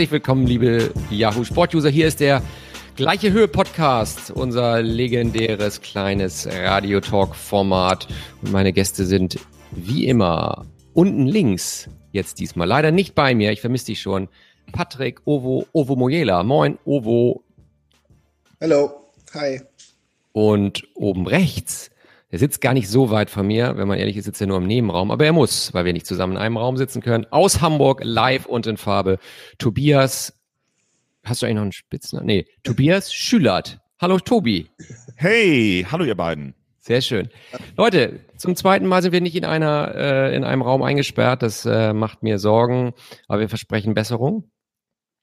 Herzlich willkommen, liebe Yahoo Sportuser. Hier ist der gleiche Höhe Podcast, unser legendäres kleines Radio Talk Format. Und meine Gäste sind wie immer unten links jetzt diesmal. Leider nicht bei mir. Ich vermisse dich schon. Patrick Ovo Ovo Moyela. Moin, Ovo. Hallo. Hi. Und oben rechts der sitzt gar nicht so weit von mir, wenn man ehrlich ist, sitzt er nur im Nebenraum, aber er muss, weil wir nicht zusammen in einem Raum sitzen können. Aus Hamburg, live und in Farbe. Tobias, hast du eigentlich noch einen Spitznamen? Nee, Tobias Schülert. Hallo Tobi. Hey, hallo ihr beiden. Sehr schön. Leute, zum zweiten Mal sind wir nicht in einer äh, in einem Raum eingesperrt. Das äh, macht mir Sorgen, aber wir versprechen Besserung.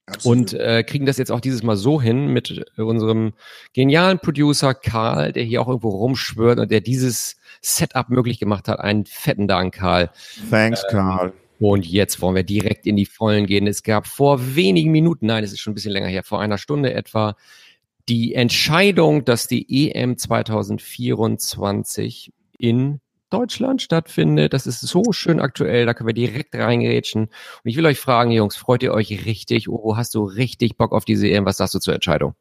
Absolut. Und äh, kriegen das jetzt auch dieses Mal so hin mit unserem genialen Producer Karl, der hier auch irgendwo rumschwört und der dieses Setup möglich gemacht hat. Einen fetten Dank, Karl. Thanks, ähm, Karl. Und jetzt wollen wir direkt in die Vollen gehen. Es gab vor wenigen Minuten, nein, es ist schon ein bisschen länger her, vor einer Stunde etwa, die Entscheidung, dass die EM 2024 in Deutschland stattfindet. Das ist so schön aktuell, da können wir direkt reingerätschen. Und ich will euch fragen, Jungs, freut ihr euch richtig? Oh, hast du richtig Bock auf diese EM? Was sagst du zur Entscheidung?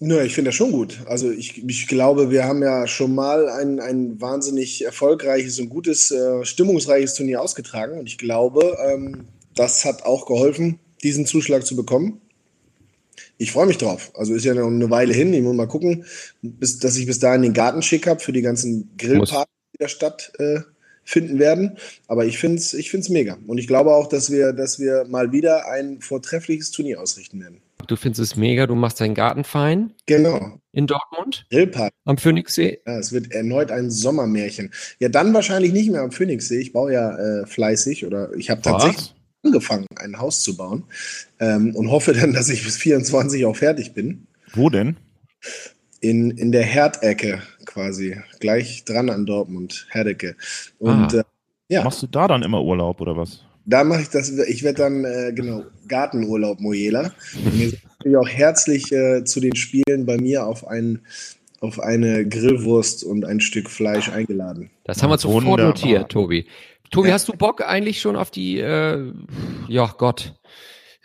Nö, ich finde das schon gut. Also ich, ich glaube, wir haben ja schon mal ein, ein wahnsinnig erfolgreiches und gutes, äh, stimmungsreiches Turnier ausgetragen. Und ich glaube, ähm, das hat auch geholfen, diesen Zuschlag zu bekommen. Ich freue mich drauf. Also ist ja noch eine Weile hin. Ich muss mal gucken, bis, dass ich bis dahin den Garten schick habe für die ganzen Grillpartys der Stadt äh, finden werden. Aber ich finde es ich find's mega. Und ich glaube auch, dass wir, dass wir mal wieder ein vortreffliches Turnier ausrichten werden. Du findest es mega, du machst deinen Garten fein. Genau. In Dortmund? Grillparty. Am Phoenixsee? Ja, es wird erneut ein Sommermärchen. Ja, dann wahrscheinlich nicht mehr am Phoenixsee. Ich baue ja äh, fleißig oder ich habe tatsächlich angefangen, ein Haus zu bauen ähm, und hoffe dann, dass ich bis 24 auch fertig bin. Wo denn? in, in der Herdecke quasi, gleich dran an Dortmund, Herdecke. Und ah. äh, ja. Machst du da dann immer Urlaub oder was? Da mache ich das, ich werde dann, äh, genau, Gartenurlaub Mojela. Und ihr seid auch herzlich äh, zu den Spielen bei mir auf ein, auf eine Grillwurst und ein Stück Fleisch eingeladen. Das haben wir sofort notiert, Tobi. Tobi, ja. hast du Bock eigentlich schon auf die, äh, ja Gott,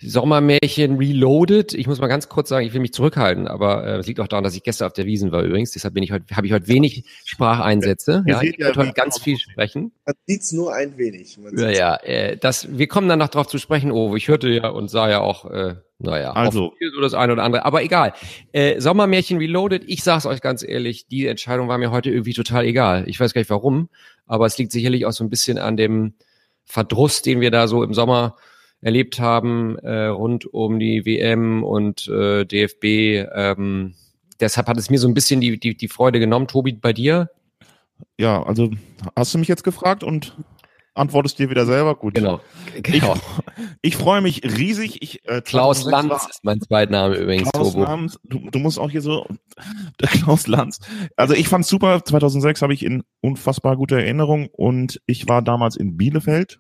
Sommermärchen Reloaded. Ich muss mal ganz kurz sagen, ich will mich zurückhalten, aber äh, es liegt auch daran, dass ich gestern auf der Wiesen war übrigens. Deshalb bin ich heute, habe ich heute wenig Spracheinsätze. Ja, ich werde heute ganz viel sprechen. Man sieht's nur ein wenig. ja, ja. Äh, das, wir kommen dann noch drauf zu sprechen. Oh, ich hörte ja und sah ja auch, äh, naja, also so das eine oder andere. Aber egal. Äh, Sommermärchen Reloaded. Ich sag's euch ganz ehrlich, die Entscheidung war mir heute irgendwie total egal. Ich weiß gar nicht warum, aber es liegt sicherlich auch so ein bisschen an dem Verdruss, den wir da so im Sommer erlebt haben äh, rund um die WM und äh, DFB. Ähm, deshalb hat es mir so ein bisschen die, die, die Freude genommen. Tobi, bei dir? Ja, also hast du mich jetzt gefragt und antwortest dir wieder selber? Gut. Genau. genau. Ich, ich freue mich riesig. Ich, äh, Klaus Lanz war, ist mein Zweitname übrigens. Klaus Tobo. Lanz, du, du, musst auch hier so, Klaus Lanz. Also ich fand's super. 2006 habe ich in unfassbar guter Erinnerung und ich war damals in Bielefeld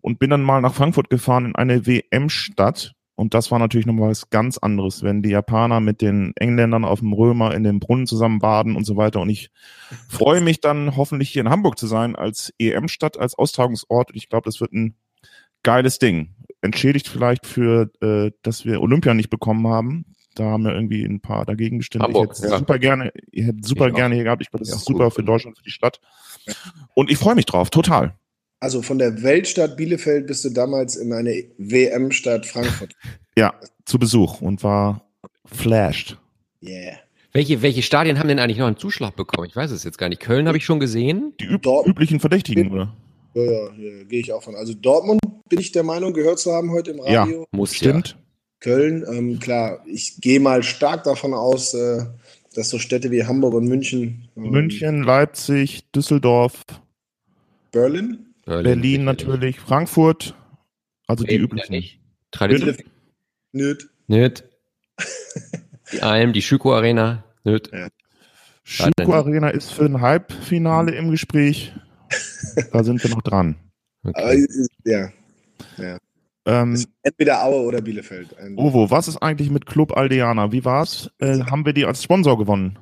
und bin dann mal nach Frankfurt gefahren in eine WM-Stadt. Und das war natürlich noch was ganz anderes, wenn die Japaner mit den Engländern auf dem Römer in den Brunnen zusammen baden und so weiter. Und ich freue mich dann hoffentlich hier in Hamburg zu sein als EM-Stadt, als Austragungsort. Und ich glaube, das wird ein geiles Ding. Entschädigt vielleicht für, äh, dass wir Olympia nicht bekommen haben. Da haben wir irgendwie ein paar dagegen gestimmt. Hamburg, ich hätte ja. super gerne, ich hätte super ich gerne hier gehabt. Ich glaube, das ist super für Deutschland, für die Stadt. Und ich freue mich drauf, total. Also von der Weltstadt Bielefeld bist du damals in eine WM-Stadt Frankfurt. Ja, zu Besuch und war flashed. Yeah. Welche, welche Stadien haben denn eigentlich noch einen Zuschlag bekommen? Ich weiß es jetzt gar nicht. Köln habe ich schon gesehen. Die üb üblichen Verdächtigen, oder? Ja, ja, ja gehe ich auch von. Also Dortmund bin ich der Meinung, gehört zu haben heute im Radio. Ja, muss stimmt. Ja. Köln, ähm, klar, ich gehe mal stark davon aus, äh, dass so Städte wie Hamburg und München. Ähm, München, Leipzig, Düsseldorf. Berlin? Berlin, Berlin natürlich, Frankfurt, also die üblichen. Nicht. Tradition. Nöt. Nöt. Die Alm, die Schüko Arena. Nöt. Ja. Schüko Arena ist für ein Halbfinale im Gespräch. da sind wir noch dran. Okay. ja. ja. Ähm, entweder Aue oder Bielefeld. Ein Ovo, was ist eigentlich mit Club Aldeana? Wie war's? Äh, haben wir die als Sponsor gewonnen?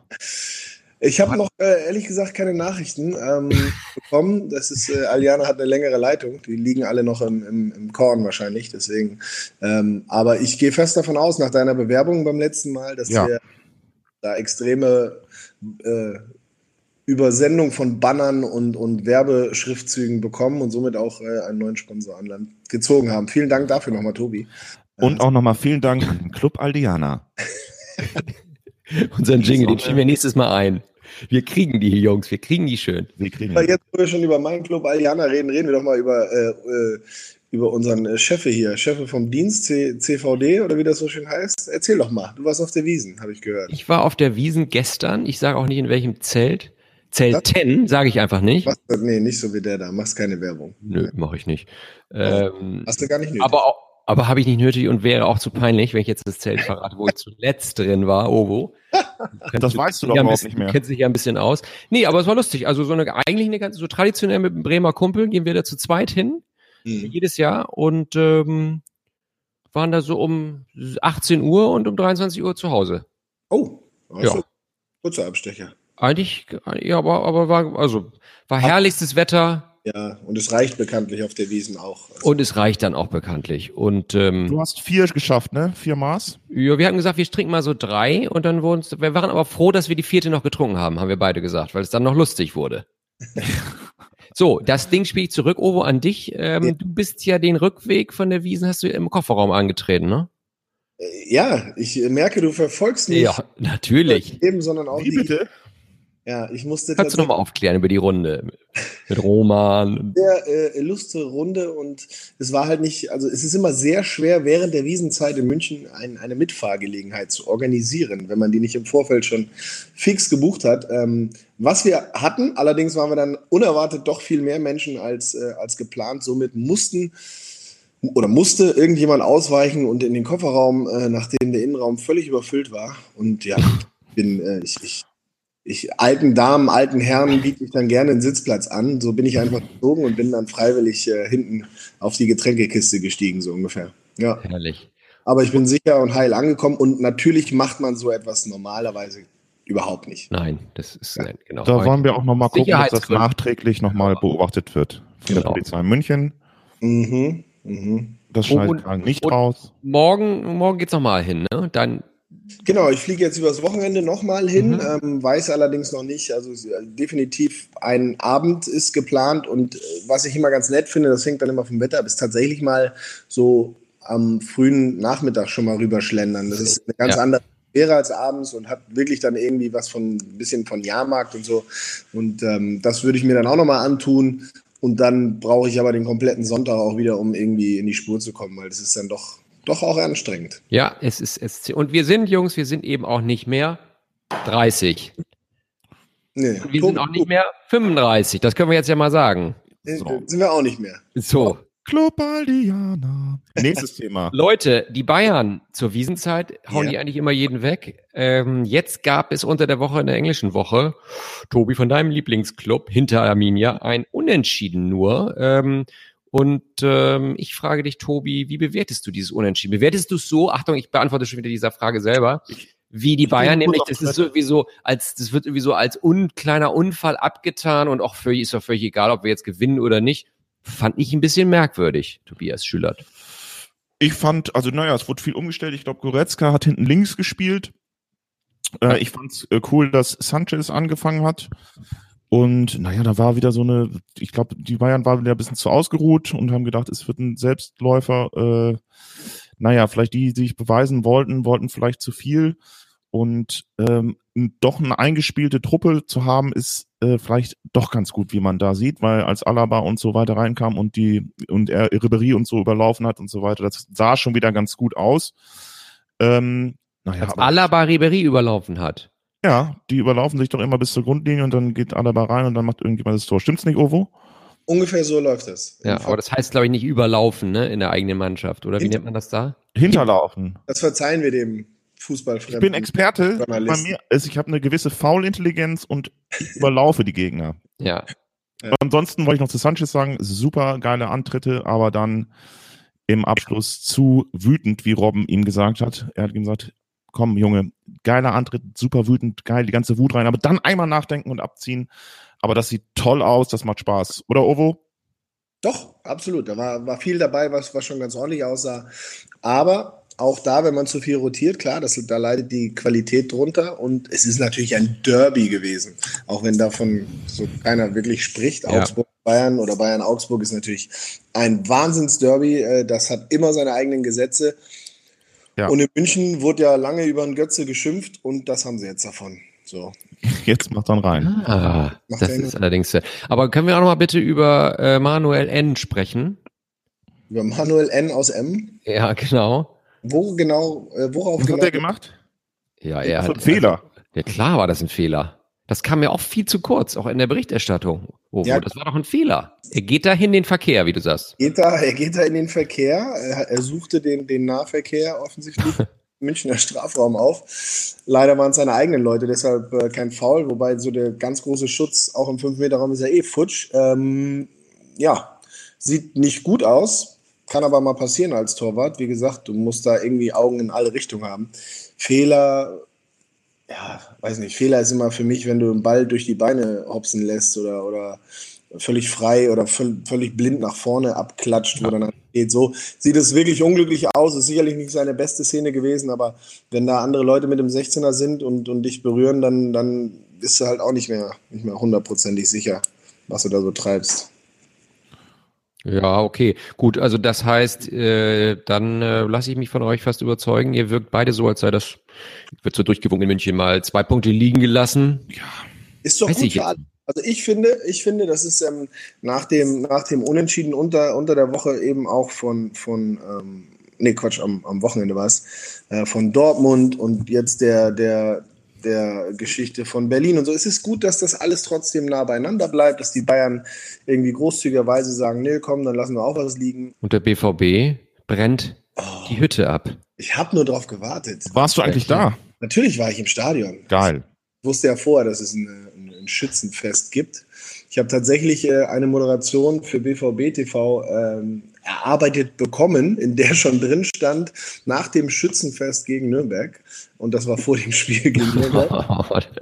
Ich habe noch äh, ehrlich gesagt keine Nachrichten ähm, bekommen. Das ist, äh, Aliana hat eine längere Leitung. Die liegen alle noch im, im, im Korn wahrscheinlich. Deswegen. Ähm, aber ich gehe fest davon aus, nach deiner Bewerbung beim letzten Mal, dass Ja. wir da extreme äh, Übersendung von Bannern und, und Werbeschriftzügen bekommen und somit auch äh, einen neuen Sponsor an Land gezogen haben. Vielen Dank dafür nochmal, Tobi. Und auch nochmal vielen Dank Club Aldiana. Unseren Jingle, den schieben wir nächstes Mal ein. Wir kriegen die Jungs, wir kriegen die schön. Wir kriegen Aber jetzt, wo wir schon über meinen Club Aliana reden, reden wir doch mal über, äh, äh, über unseren äh, Chef hier, Chef vom Dienst, C CVD oder wie das so schön heißt. Erzähl doch mal, du warst auf der Wiesen, habe ich gehört. Ich war auf der Wiesen gestern, ich sage auch nicht in welchem Zelt. Zelten, sage ich einfach nicht. Was, nee, nicht so wie der da, machst keine Werbung. Nö, mache ich nicht. Ähm, Hast du gar nicht nötig. aber auch, aber habe ich nicht nötig und wäre auch zu peinlich, wenn ich jetzt das Zelt verrate, wo ich zuletzt drin war, Ovo. Das weißt du doch überhaupt bisschen, nicht mehr. Du kennst dich ja ein bisschen aus. Nee, aber es war lustig. Also so eine eigentlich eine ganz so traditionell mit dem Bremer Kumpel gehen wir da zu zweit hin, Hm. jedes Jahr und ähm, waren da so um 18 Uhr und um 23 Uhr zu Hause. Oh, Ja. ja. kurzer Abstecher. Eigentlich, ja, aber, aber war, also, war herrlichstes Wetter Ja, und es reicht bekanntlich auf der Wiesen auch. Also, und es reicht dann auch bekanntlich. Und ähm, Du hast vier geschafft, ne? Vier Maß? ja, wir hatten gesagt, wir trinken mal so drei und dann wurden wir waren aber froh, dass wir die vierte noch getrunken haben, haben wir beide gesagt, weil es dann noch lustig wurde. so, das Ding spiele ich zurück, Ovo, an dich. Ähm, Ja. Du bist ja den Rückweg von der Wiesen, hast du im Kofferraum angetreten, ne? äh, ja, ich merke, du verfolgst nicht Ja, natürlich. Leben, sondern auch Wie die. Ja, ich musste Kannst du nochmal aufklären über die Runde mit Roman? sehr äh, illustre Runde und es war halt nicht, also es ist immer sehr schwer, während der Wiesenzeit in München ein, eine Mitfahrgelegenheit zu organisieren, wenn man die nicht im Vorfeld schon fix gebucht hat. Ähm, was wir hatten, allerdings waren wir dann unerwartet doch viel mehr Menschen als, äh, als geplant. Somit mussten oder musste irgendjemand ausweichen und in den Kofferraum, äh, nachdem der Innenraum völlig überfüllt war. Und ja, ich bin, äh, ich, ich ich, alten Damen, alten Herren biete ich dann gerne einen Sitzplatz an. So bin ich einfach gezogen und bin dann freiwillig äh, hinten auf die Getränkekiste gestiegen, so ungefähr. Ja, Herrlich. aber ich bin sicher und heil angekommen und natürlich macht man so etwas normalerweise überhaupt nicht. Nein, das ist Ja. nein, genau. Da wollen wir auch nochmal gucken, dass das nachträglich nochmal beobachtet wird. Von der Genau. Polizei München. Mhm, mhm. Das schneidet Frank nicht und- raus. morgen, morgen geht's noch mal hin, ne? Dann Genau, ich fliege jetzt übers Wochenende nochmal hin, Mhm. ähm, weiß allerdings noch nicht. Also äh, definitiv ein Abend ist geplant und äh, was ich immer ganz nett finde, das hängt dann immer vom Wetter ab, ist tatsächlich mal so am frühen Nachmittag schon mal rüberschlendern. Das ist eine ganz Ja. andere Atmosphäre als abends und hat wirklich dann irgendwie was von ein bisschen von Jahrmarkt und so. Und ähm, das würde ich mir dann auch nochmal antun. Und dann brauche ich aber den kompletten Sonntag auch wieder, um irgendwie in die Spur zu kommen, weil das ist dann doch, doch auch anstrengend. Ja, es ist es und wir sind Jungs, wir sind eben auch nicht mehr 30. Nee, Wir sind Tobi, auch nicht mehr 35. Das können wir jetzt ja mal sagen. äh, So. Sind wir auch nicht mehr. So, Club Aldiana. Nächstes Thema. Leute, die Bayern zur Wiesenzeit hauen Ja. die eigentlich immer jeden weg. Ähm, jetzt gab es unter der Woche in der englischen Woche, Tobi von deinem Lieblingsclub hinter Arminia, ein Unentschieden nur. Ähm, und ähm, ich frage dich, Tobi, wie bewertest du dieses Unentschieden? Bewertest du es so? Achtung, ich beantworte schon wieder dieser Frage selber. Wie die Ich Bayern, nämlich, das ist sowieso als, das wird irgendwie so als un, kleiner Unfall abgetan und auch völlig, ist doch völlig egal, ob wir jetzt gewinnen oder nicht. Fand ich ein bisschen merkwürdig, Tobias Schülert. Ich fand, also naja, es wurde viel umgestellt. Ich glaube, Goretzka hat hinten links gespielt. Äh, ich fand's äh, cool, dass Sanchez angefangen hat. Und naja, da war wieder so eine, ich glaube, die Bayern waren wieder ein bisschen zu ausgeruht und haben gedacht, es wird ein Selbstläufer. Äh, naja, vielleicht die, die sich beweisen wollten, wollten vielleicht zu viel. Und ähm, doch eine eingespielte Truppe zu haben, ist äh, vielleicht doch ganz gut, wie man da sieht, weil als Alaba und so weiter reinkam und die und er Ribery und so überlaufen hat und so weiter, das sah schon wieder ganz gut aus. Ähm, naja, Als Alaba Ribery überlaufen hat. Ja, die überlaufen sich doch immer bis zur Grundlinie und dann geht Alaba rein und dann macht irgendjemand das Tor. Stimmt's nicht, Ovo? Ungefähr so läuft das. Ja, aber das heißt, glaube ich, nicht überlaufen, ne, in der eigenen Mannschaft. Oder wie Hinter- nennt man das da? Hinterlaufen. Das verzeihen wir dem Fußballfremden. Ich bin Experte. Bei mir ist, ich habe eine gewisse Faulintelligenz und ich überlaufe die Gegner. Ja. Ansonsten wollte ich noch zu Sanchez sagen, super geile Antritte, aber dann im Abschluss zu wütend, wie Robben ihm gesagt hat. Er hat ihm gesagt, komm, Junge, geiler Antritt, super wütend, geil, die ganze Wut rein, aber dann einmal nachdenken und abziehen. Aber das sieht toll aus, das macht Spaß. Oder Ovo? Doch, absolut. Da war, war viel dabei, was, was schon ganz ordentlich aussah. Aber auch da, wenn man zu viel rotiert, klar, das, da leidet die Qualität drunter. Und es ist natürlich ein Derby gewesen. Auch wenn davon so keiner wirklich spricht. Ja. Augsburg, Bayern oder Bayern Augsburg ist natürlich ein Wahnsinns-Derby. Äh, Das hat immer seine eigenen Gesetze. Ja. Und in München wurde ja lange über einen Götze geschimpft und das haben sie jetzt davon. So. Jetzt macht dann rein. Ah, Macht das ist allerdings. äh, Aber können wir auch noch mal bitte über äh, Manuel N. sprechen? Über Manuel N. aus M. Ja, genau. Wo genau, äh, worauf Was genau? hat der gemacht? Ja, er Was hat ein Fehler. Ja, klar war das ein Fehler. Das kam mir auch viel zu kurz, auch in der Berichterstattung. Oh, Ja. das war doch ein Fehler. Er geht dahin in den Verkehr, wie du sagst. Geht da, er geht da in den Verkehr, er, er suchte den, den Nahverkehr offensichtlich im Münchner Strafraum auf. Leider waren es seine eigenen Leute, deshalb äh, kein Foul, wobei so der ganz große Schutz auch im 5-Meter-Raum ist ja eh futsch. Ähm, ja, sieht nicht gut aus, kann aber mal passieren als Torwart. Wie gesagt, du musst da irgendwie Augen in alle Richtungen haben. Fehler, ja, weiß nicht, Fehler ist immer für mich, wenn du einen Ball durch die Beine hopsen lässt oder, oder völlig frei oder völ völlig blind nach vorne abklatscht, wo dann geht. So sieht es wirklich unglücklich aus. Ist sicherlich nicht seine beste Szene gewesen, aber wenn da andere Leute mit dem 16er sind und, und dich berühren, dann, dann bist du halt auch nicht mehr, nicht mehr hundertprozentig sicher, was du da so treibst. Ja, okay. Gut, also das heißt, äh, dann äh, lasse ich mich von euch fast überzeugen. Ihr wirkt beide so, als sei das, wird so durchgewunken in München mal zwei Punkte liegen gelassen. Ist doch Weiß gut ich für. Also ich finde, ich finde, das ist ähm, nach dem nach dem Unentschieden unter unter der Woche eben auch von von ähm, nee Quatsch am, am Wochenende war es äh, von Dortmund und jetzt der der der Geschichte von Berlin und so. Es ist gut, dass das alles trotzdem nah beieinander bleibt, dass die Bayern irgendwie großzügigerweise sagen, nee, komm, dann lassen wir auch was liegen. Und der BVB brennt die Hütte ab. Ich habe nur darauf gewartet. Warst du eigentlich da? Natürlich war ich im Stadion. Geil. Ich wusste ja vorher, dass es ein Schützenfest gibt. Ich habe tatsächlich äh, eine Moderation für BVB TV ähm, erarbeitet bekommen, in der schon drin stand, nach dem Schützenfest gegen Nürnberg. Und das war vor dem Spiel gegen Nürnberg.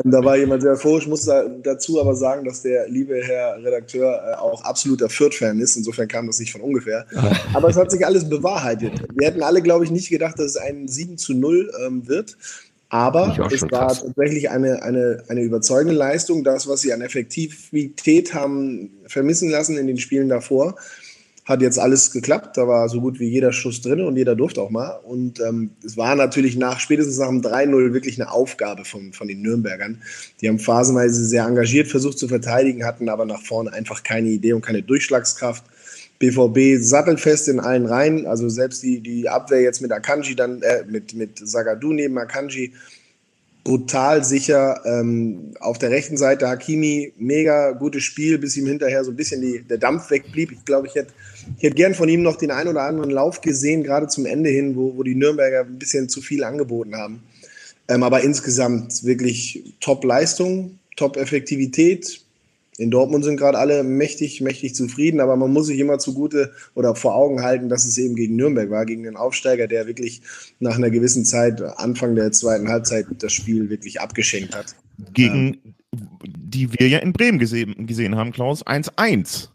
Und da war jemand sehr euphorisch. Ich muss da, dazu aber sagen, dass der liebe Herr Redakteur äh, auch absoluter Fürth-Fan ist. Insofern kam das nicht von ungefähr. Aber es hat sich alles bewahrheitet. Wir hätten alle, glaube ich, nicht gedacht, dass es ein 7 zu 0 ähm, wird. Aber es war krass. tatsächlich eine, eine, eine überzeugende Leistung. Das, was sie an Effektivität haben vermissen lassen in den Spielen davor, hat jetzt alles geklappt. Da war so gut wie jeder Schuss drin und jeder durfte auch mal. Und ähm, es war natürlich nach spätestens nach dem 3-0 wirklich eine Aufgabe von, von den Nürnbergern. Die haben phasenweise sehr engagiert versucht zu verteidigen, hatten aber nach vorne einfach keine Idee und keine Durchschlagskraft. BVB sattelfest in allen Reihen, also selbst die, die Abwehr jetzt mit Akanji, dann äh, mit, mit Sagadu neben Akanji, brutal sicher. Ähm, auf der rechten Seite Hakimi, mega gutes Spiel, bis ihm hinterher so ein bisschen die, der Dampf wegblieb. Ich glaube, ich hätte ich hätte gern von ihm noch den einen oder anderen Lauf gesehen, gerade zum Ende hin, wo, wo die Nürnberger ein bisschen zu viel angeboten haben. Ähm, aber insgesamt wirklich Top-Leistung, Top-Effektivität. In Dortmund sind gerade alle mächtig, mächtig zufrieden, aber man muss sich immer zugute oder vor Augen halten, dass es eben gegen Nürnberg war, gegen den Aufsteiger, der wirklich nach einer gewissen Zeit, Anfang der zweiten Halbzeit, das Spiel wirklich abgeschenkt hat. Gegen die wir ja in Bremen gesehen, gesehen haben, Klaus. 1-1.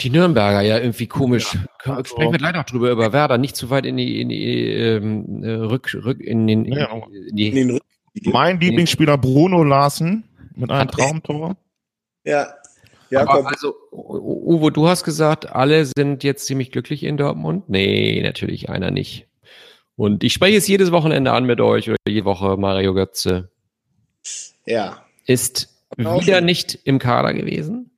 Die Nürnberger, ja, irgendwie komisch. Ja, Sprechen wir gleich noch drüber, über Werder, nicht zu weit in die, in die ähm, äh, Rück, Rück, in den, Ja, in die, In den Rücken. Mein Lieblingsspieler Bruno Larsen mit einem Traumtor. Ja, Aber Jakob, also, Uwe, du hast gesagt, alle sind jetzt ziemlich glücklich in Dortmund. Nee, natürlich einer nicht. Und ich spreche es jedes Wochenende an mit euch oder jede Woche. Mario Götze ja. ist wieder nicht im Kader gewesen.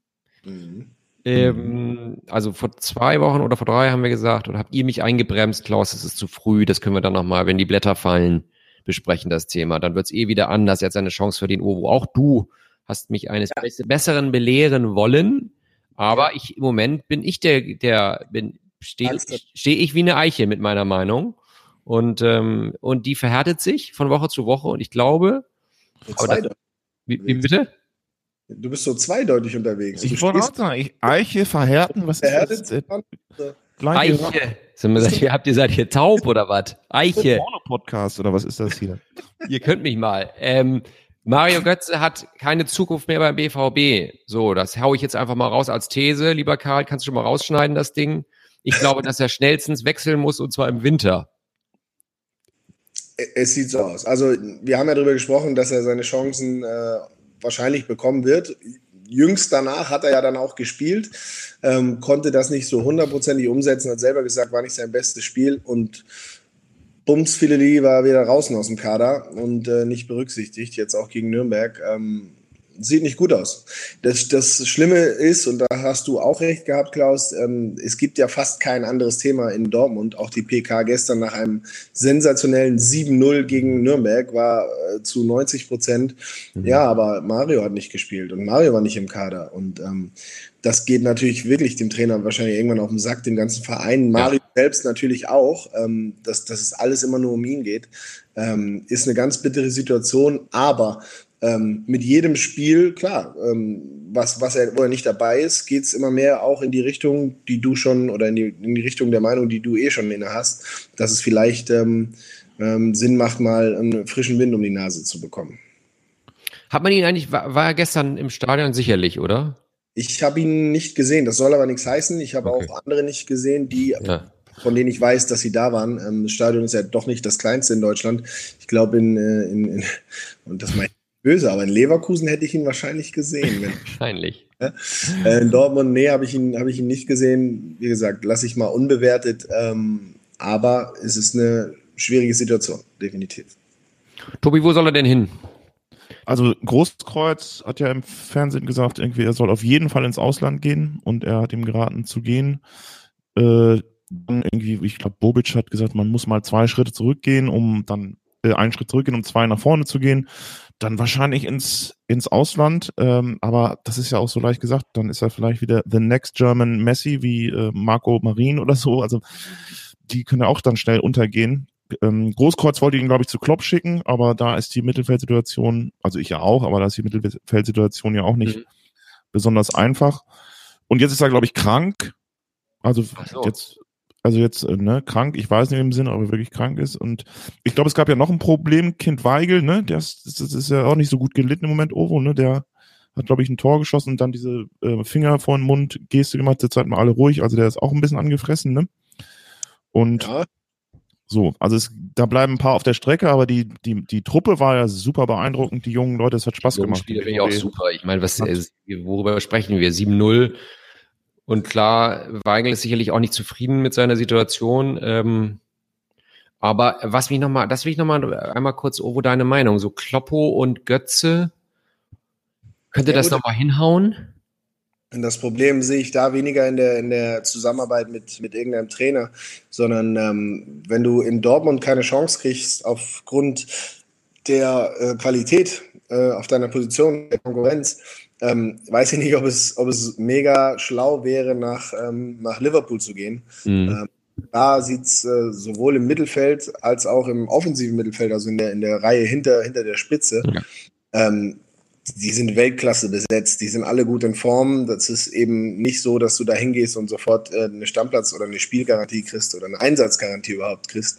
Mhm. Ähm, also vor zwei Wochen oder vor drei haben wir gesagt, oder habt ihr mich eingebremst, Klaus, es ist zu früh, das können wir dann nochmal, wenn die Blätter fallen, besprechen, das Thema. Dann wird's eh wieder anders, jetzt eine Chance für den Uwe. Auch du hast mich eines Bess- Besseren belehren wollen, aber ich im Moment bin ich der, der bin, stehe steh ich wie eine Eiche mit meiner Meinung. Und, ähm, und die verhärtet sich von Woche zu Woche und ich glaube, das- zweideutig. wie, wie bitte? Du bist so zweideutig unterwegs. Ich wollte auch sagen, ich, Eiche verhärten, was verhärtet ist das? sich Eiche. Eiche. Habt ihr seid hier taub oder was? Eiche. Podcast oder was ist das hier? ihr könnt mich mal. Ähm, Mario Götze hat keine Zukunft mehr beim BVB. So, das hau ich jetzt einfach mal raus als These. Lieber Karl, kannst du schon mal rausschneiden, das Ding? Ich glaube, dass er schnellstens wechseln muss und zwar im Winter. Es sieht so aus. Also, wir haben ja darüber gesprochen, dass er seine Chancen äh, wahrscheinlich bekommen wird. Jüngst danach hat er ja dann auch gespielt, ähm, konnte das nicht so hundertprozentig umsetzen, hat selber gesagt, war nicht sein bestes Spiel und Bums Fileli war wieder draußen aus dem Kader und äh, nicht berücksichtigt, jetzt auch gegen Nürnberg. Ähm, sieht nicht gut aus. Das, das Schlimme ist, und da hast du auch recht gehabt, Klaus, ähm, es gibt ja fast kein anderes Thema in Dortmund. Auch die PK gestern nach einem sensationellen 7-0 gegen Nürnberg war äh, zu 90 Prozent. Mhm. Ja, aber Mario hat nicht gespielt und Mario war nicht im Kader. Und ähm, das geht natürlich wirklich dem Trainer wahrscheinlich irgendwann auf den Sack, dem ganzen Verein. Mario ja. selbst natürlich auch, ähm, dass, dass es alles immer nur um ihn geht. Ähm, ist eine ganz bittere Situation, aber ähm, mit jedem Spiel, klar, ähm, was, was er, wo er nicht dabei ist, geht es immer mehr auch in die Richtung, die du schon, oder in die, in die Richtung der Meinung, die du eh schon inne hast, dass es vielleicht ähm, ähm, Sinn macht, mal einen frischen Wind um die Nase zu bekommen. Hat man ihn eigentlich, war, war er gestern im Stadion sicherlich, oder? Ich habe ihn nicht gesehen, das soll aber nichts heißen. Ich habe okay. auch andere nicht gesehen, die ja von denen ich weiß, dass sie da waren. Ähm, das Stadion ist ja doch nicht das kleinste in Deutschland. Ich glaube, in, äh, in, in, und das meine böse, aber in Leverkusen hätte ich ihn wahrscheinlich gesehen. wahrscheinlich. Äh, in Dortmund, nee, habe ich, ihn, hab ich ihn nicht gesehen. Wie gesagt, lasse ich mal unbewertet. Ähm, aber es ist eine schwierige Situation, definitiv. Tobi, wo soll er denn hin? Also Großkreuz hat ja im Fernsehen gesagt, irgendwie er soll auf jeden Fall ins Ausland gehen und er hat ihm geraten zu gehen. Äh, irgendwie, ich glaube, Bobic hat gesagt, man muss mal zwei Schritte zurückgehen, um dann äh, einen Schritt zurückgehen, um zwei nach vorne zu gehen dann wahrscheinlich ins, ins Ausland. Ähm, aber das ist ja auch so leicht gesagt. Dann ist er vielleicht wieder the next German Messi wie äh, Marco Marin oder so. Also die können ja auch dann schnell untergehen. Ähm, Großkreuz wollte ihn, glaube ich, zu Klopp schicken, aber da ist die Mittelfeldsituation, also ich ja auch, aber da ist die Mittelfeldsituation ja auch nicht mhm. besonders einfach. Und jetzt ist er, glaube ich, krank. Also so. jetzt also jetzt äh, ne, krank, ich weiß nicht im Sinne, ob er wirklich krank ist. Und ich glaube, es gab ja noch ein Problem, Kind Weigel, ne, der ist, das ist ja auch nicht so gut gelitten im Moment, Ovo, ne, der hat, glaube ich, ein Tor geschossen und dann diese äh, Finger vor den Mund Geste gemacht, jetzt seid mal alle ruhig, also der ist auch ein bisschen angefressen, ne? Und ja. so, also es, da bleiben ein paar auf der Strecke, aber die, die, die Truppe war ja super beeindruckend, die jungen Leute, es hat Spaß gemacht. Spieler finde ich auch super. Ich meine, was, worüber sprechen wir? 7-0 und klar, Weigel ist sicherlich auch nicht zufrieden mit seiner Situation. Ähm, aber was mich nochmal, das will ich nochmal einmal kurz, Ovo, deine Meinung. So Kloppo und Götze, könnte ja, das nochmal hinhauen? Das Problem sehe ich da weniger in der, in der Zusammenarbeit mit, mit irgendeinem Trainer, sondern ähm, wenn du in Dortmund keine Chance kriegst aufgrund der äh, Qualität äh, auf deiner Position, der Konkurrenz, ähm, weiß ich nicht, ob es, ob es mega schlau wäre, nach, ähm, nach Liverpool zu gehen. Mhm. Ähm, da sieht es äh, sowohl im Mittelfeld als auch im offensiven Mittelfeld, also in der, in der Reihe hinter, hinter der Spitze, ja. ähm, die sind Weltklasse besetzt, die sind alle gut in Form. Das ist eben nicht so, dass du da hingehst und sofort äh, eine Stammplatz- oder eine Spielgarantie kriegst oder eine Einsatzgarantie überhaupt kriegst.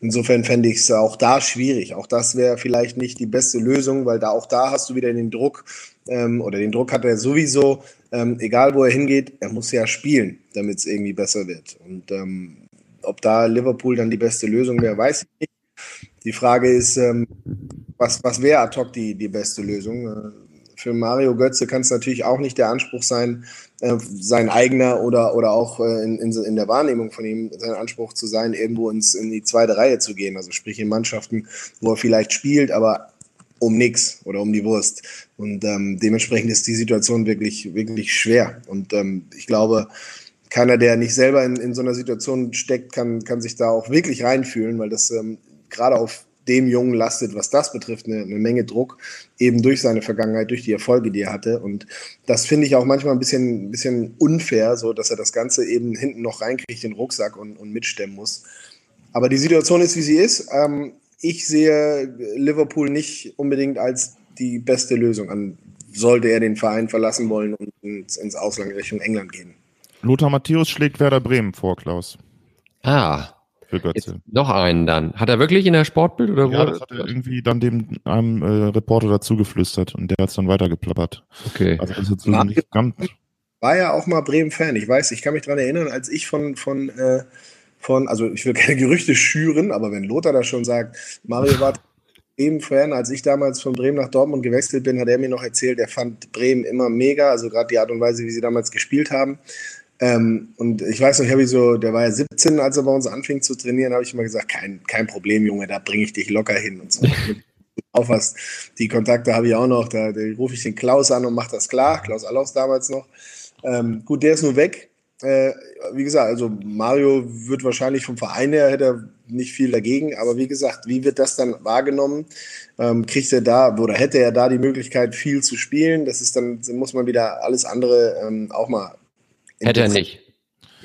Insofern fände ich es auch da schwierig. Auch das wäre vielleicht nicht die beste Lösung, weil da auch da hast du wieder den Druck, ähm, oder den Druck hat er sowieso, ähm, egal wo er hingeht, er muss ja spielen, damit es irgendwie besser wird. Und ähm, ob da Liverpool dann die beste Lösung wäre, weiß ich nicht. Die Frage ist, ähm, was, was wäre ad hoc die, die beste Lösung? Äh, für Mario Götze kann es natürlich auch nicht der Anspruch sein, äh, sein eigener oder, oder auch äh, in, in, in, der Wahrnehmung von ihm sein Anspruch zu sein, irgendwo ins, in die zweite Reihe zu gehen. Also sprich in Mannschaften, wo er vielleicht spielt, aber um nichts oder um die Wurst. Und ähm, dementsprechend ist die Situation wirklich, wirklich schwer. Und ähm, ich glaube, keiner, der nicht selber in, in so einer Situation steckt, kann, kann sich da auch wirklich reinfühlen, weil das ähm, gerade auf dem Jungen lastet, was das betrifft, eine, eine, Menge Druck, eben durch seine Vergangenheit, durch die Erfolge, die er hatte. Und das finde ich auch manchmal ein bisschen, ein bisschen unfair, so dass er das Ganze eben hinten noch reinkriegt, den Rucksack und, und mitstemmen muss. Aber die Situation ist, wie sie ist. Ähm, ich sehe Liverpool nicht unbedingt als die beste Lösung an, sollte er den Verein verlassen wollen und ins, ins Ausland Richtung England gehen. Lothar Matthäus schlägt Werder Bremen vor, Klaus. Ah, Für Götze. noch einen dann. Hat er wirklich in der Sportbild oder Ja, wo? das hat er irgendwie dann dem einem äh, Reporter dazu geflüstert und der hat es dann weitergeplappert. Okay. Also das ist jetzt nicht ganz. War ja auch mal Bremen-Fan. Ich weiß, ich kann mich daran erinnern, als ich von, von, äh, von, also ich will keine Gerüchte schüren, aber wenn Lothar das schon sagt, Mario war Bremen-Fan, als ich damals von Bremen nach Dortmund gewechselt bin, hat er mir noch erzählt, er fand Bremen immer mega, also gerade die Art und Weise, wie sie damals gespielt haben. Ähm, und ich weiß noch, ich habe so, der war ja 17, als er bei uns anfing zu trainieren, habe ich immer gesagt, kein, kein Problem, Junge, da bringe ich dich locker hin und so. Du aufhast, die Kontakte habe ich auch noch, da, da rufe ich den Klaus an und mache das klar, Klaus Allaus damals noch. Ähm, gut, der ist nur weg. Äh, wie gesagt, also Mario wird wahrscheinlich vom Verein her, hätte er nicht viel dagegen, aber wie gesagt, wie wird das dann wahrgenommen? Ähm, kriegt er da oder hätte er da die Möglichkeit, viel zu spielen? Das ist dann, muss man wieder alles andere ähm, auch mal Hätte er nicht.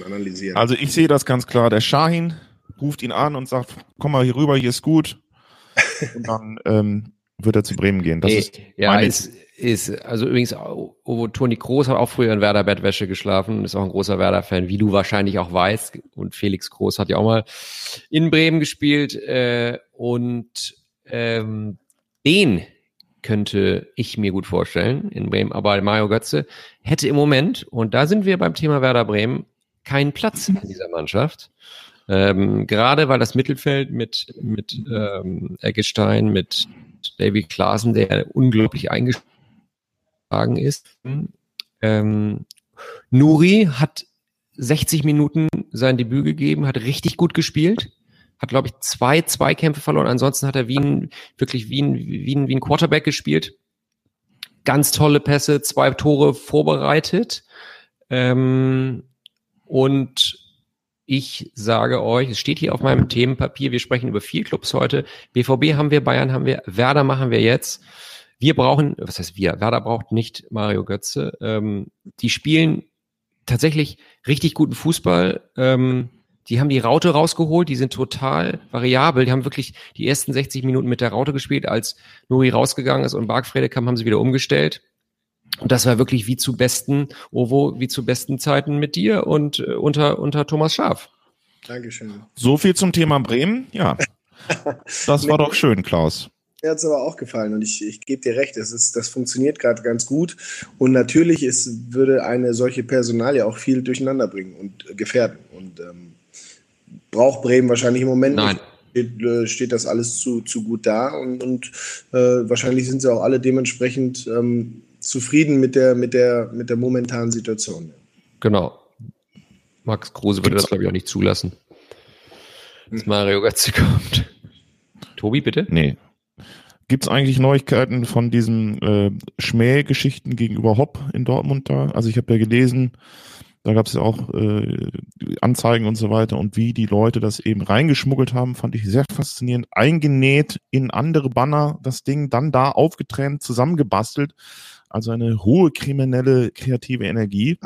analysieren. Also ich sehe das ganz klar. Der Shahin ruft ihn an und sagt, komm mal hier rüber, hier ist gut. Und dann ähm, wird er zu Bremen gehen. Das Nee, ist ja, meine- ist, ist, also übrigens, Ovo Toni Groß hat auch früher in Werder-Bettwäsche geschlafen, ist auch ein großer Werder-Fan, wie du wahrscheinlich auch weißt. Und Felix Groß hat ja auch mal in Bremen gespielt. Äh, und ähm, den könnte ich mir gut vorstellen in Bremen. Aber Mario Götze hätte im Moment, und da sind wir beim Thema Werder Bremen, keinen Platz in dieser Mannschaft. Ähm, gerade weil das Mittelfeld mit, mit ähm, Eggestein, mit David Klaasen, der unglaublich eingeschlagen ist. Ähm, Nuri hat 60 Minuten sein Debüt gegeben, hat richtig gut gespielt, hat, glaube ich, zwei Zweikämpfe verloren. Ansonsten hat er wie ein, wirklich wie ein, wie ein, wie ein Quarterback gespielt. Ganz tolle Pässe, zwei Tore vorbereitet. Ähm, und ich sage euch, es steht hier auf meinem Themenpapier, wir sprechen über vier Clubs heute. BVB haben wir, Bayern haben wir, Werder machen wir jetzt. Wir brauchen, was heißt wir? Werder braucht nicht Mario Götze. Ähm, die spielen tatsächlich richtig guten Fußball. Ähm, die haben die Raute rausgeholt, die sind total variabel. Die haben wirklich die ersten 60 Minuten mit der Raute gespielt. Als Nuri rausgegangen ist und Bargfrede kam, haben sie wieder umgestellt. Und das war wirklich wie zu besten, Ovo, wie zu besten Zeiten mit dir und äh, unter, unter Thomas Schaf. Dankeschön. so viel zum Thema Bremen. Ja, das war doch schön, Klaus. Mir hat es aber auch gefallen und ich, ich gebe dir recht, das, ist, das funktioniert gerade ganz gut. Und natürlich ist, würde eine solche Personalie auch viel durcheinander bringen und äh, gefährden. Und ähm, braucht Bremen wahrscheinlich im Moment Nein. nicht. Steht, äh, steht das alles zu, zu gut da und, und äh, wahrscheinlich sind sie auch alle dementsprechend ähm, zufrieden mit der, mit, der, mit der momentanen Situation. Genau. Max Kruse würde Gibt's- das, glaube ich, auch nicht zulassen. Dass Mario Götze kommt. Tobi, bitte? Nee. Gibt es eigentlich Neuigkeiten von diesen äh, Schmähgeschichten gegenüber Hopp in Dortmund da? Also ich habe ja gelesen, da gab es ja auch äh, Anzeigen und so weiter und wie die Leute das eben reingeschmuggelt haben, fand ich sehr faszinierend. Eingenäht in andere Banner, das Ding dann da aufgetrennt, zusammengebastelt. Also eine hohe kriminelle kreative Energie.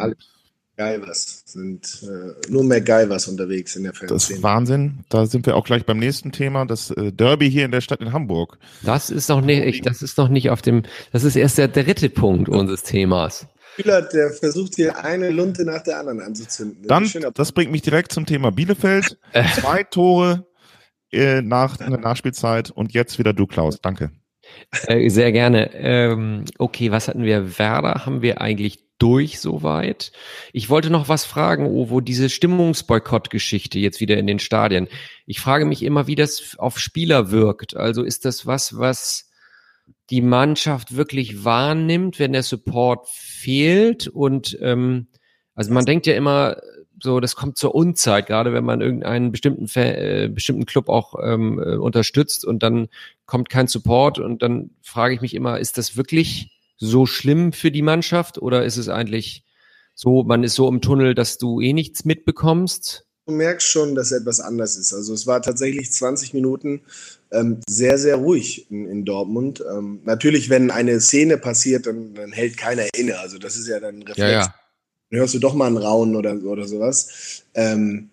MacGyvers sind äh, nur MacGyvers unterwegs in der Das Fanszene. ist Wahnsinn. Da sind wir auch gleich beim nächsten Thema, das äh, Derby hier in der Stadt in Hamburg. Das ist noch nicht, das ist noch nicht auf dem, das ist erst der dritte Punkt unseres Themas. Der versucht hier eine Lunte nach der anderen anzuzünden. Das Dann, das bringt mich direkt zum Thema Bielefeld. Zwei Tore äh, nach in der Nachspielzeit und jetzt wieder du, Klaus. Danke. Äh, sehr gerne. Ähm, okay, was hatten wir? Werder haben wir eigentlich durch soweit. Ich wollte noch was fragen, Ovo, diese Stimmungsboykott-Geschichte jetzt wieder in den Stadien. Ich frage mich immer, wie das auf Spieler wirkt. Also ist das was, was die Mannschaft wirklich wahrnimmt, wenn der Support fehlt? Und ähm, also man denkt ja immer, so, das kommt zur Unzeit, gerade wenn man irgendeinen bestimmten, äh, bestimmten Club auch ähm, äh, unterstützt und dann kommt kein Support und dann frage ich mich immer, ist das wirklich so schlimm für die Mannschaft oder ist es eigentlich so, man ist so im Tunnel, dass du eh nichts mitbekommst? du merkst schon, dass etwas anders ist. Also es war tatsächlich 20 Minuten ähm, sehr, sehr ruhig in, in Dortmund. Ähm, natürlich, wenn eine Szene passiert, dann, dann hält keiner inne. Also das ist ja dann ein Reflex. Dann hörst du doch mal einen Rauen oder, oder sowas. Ähm,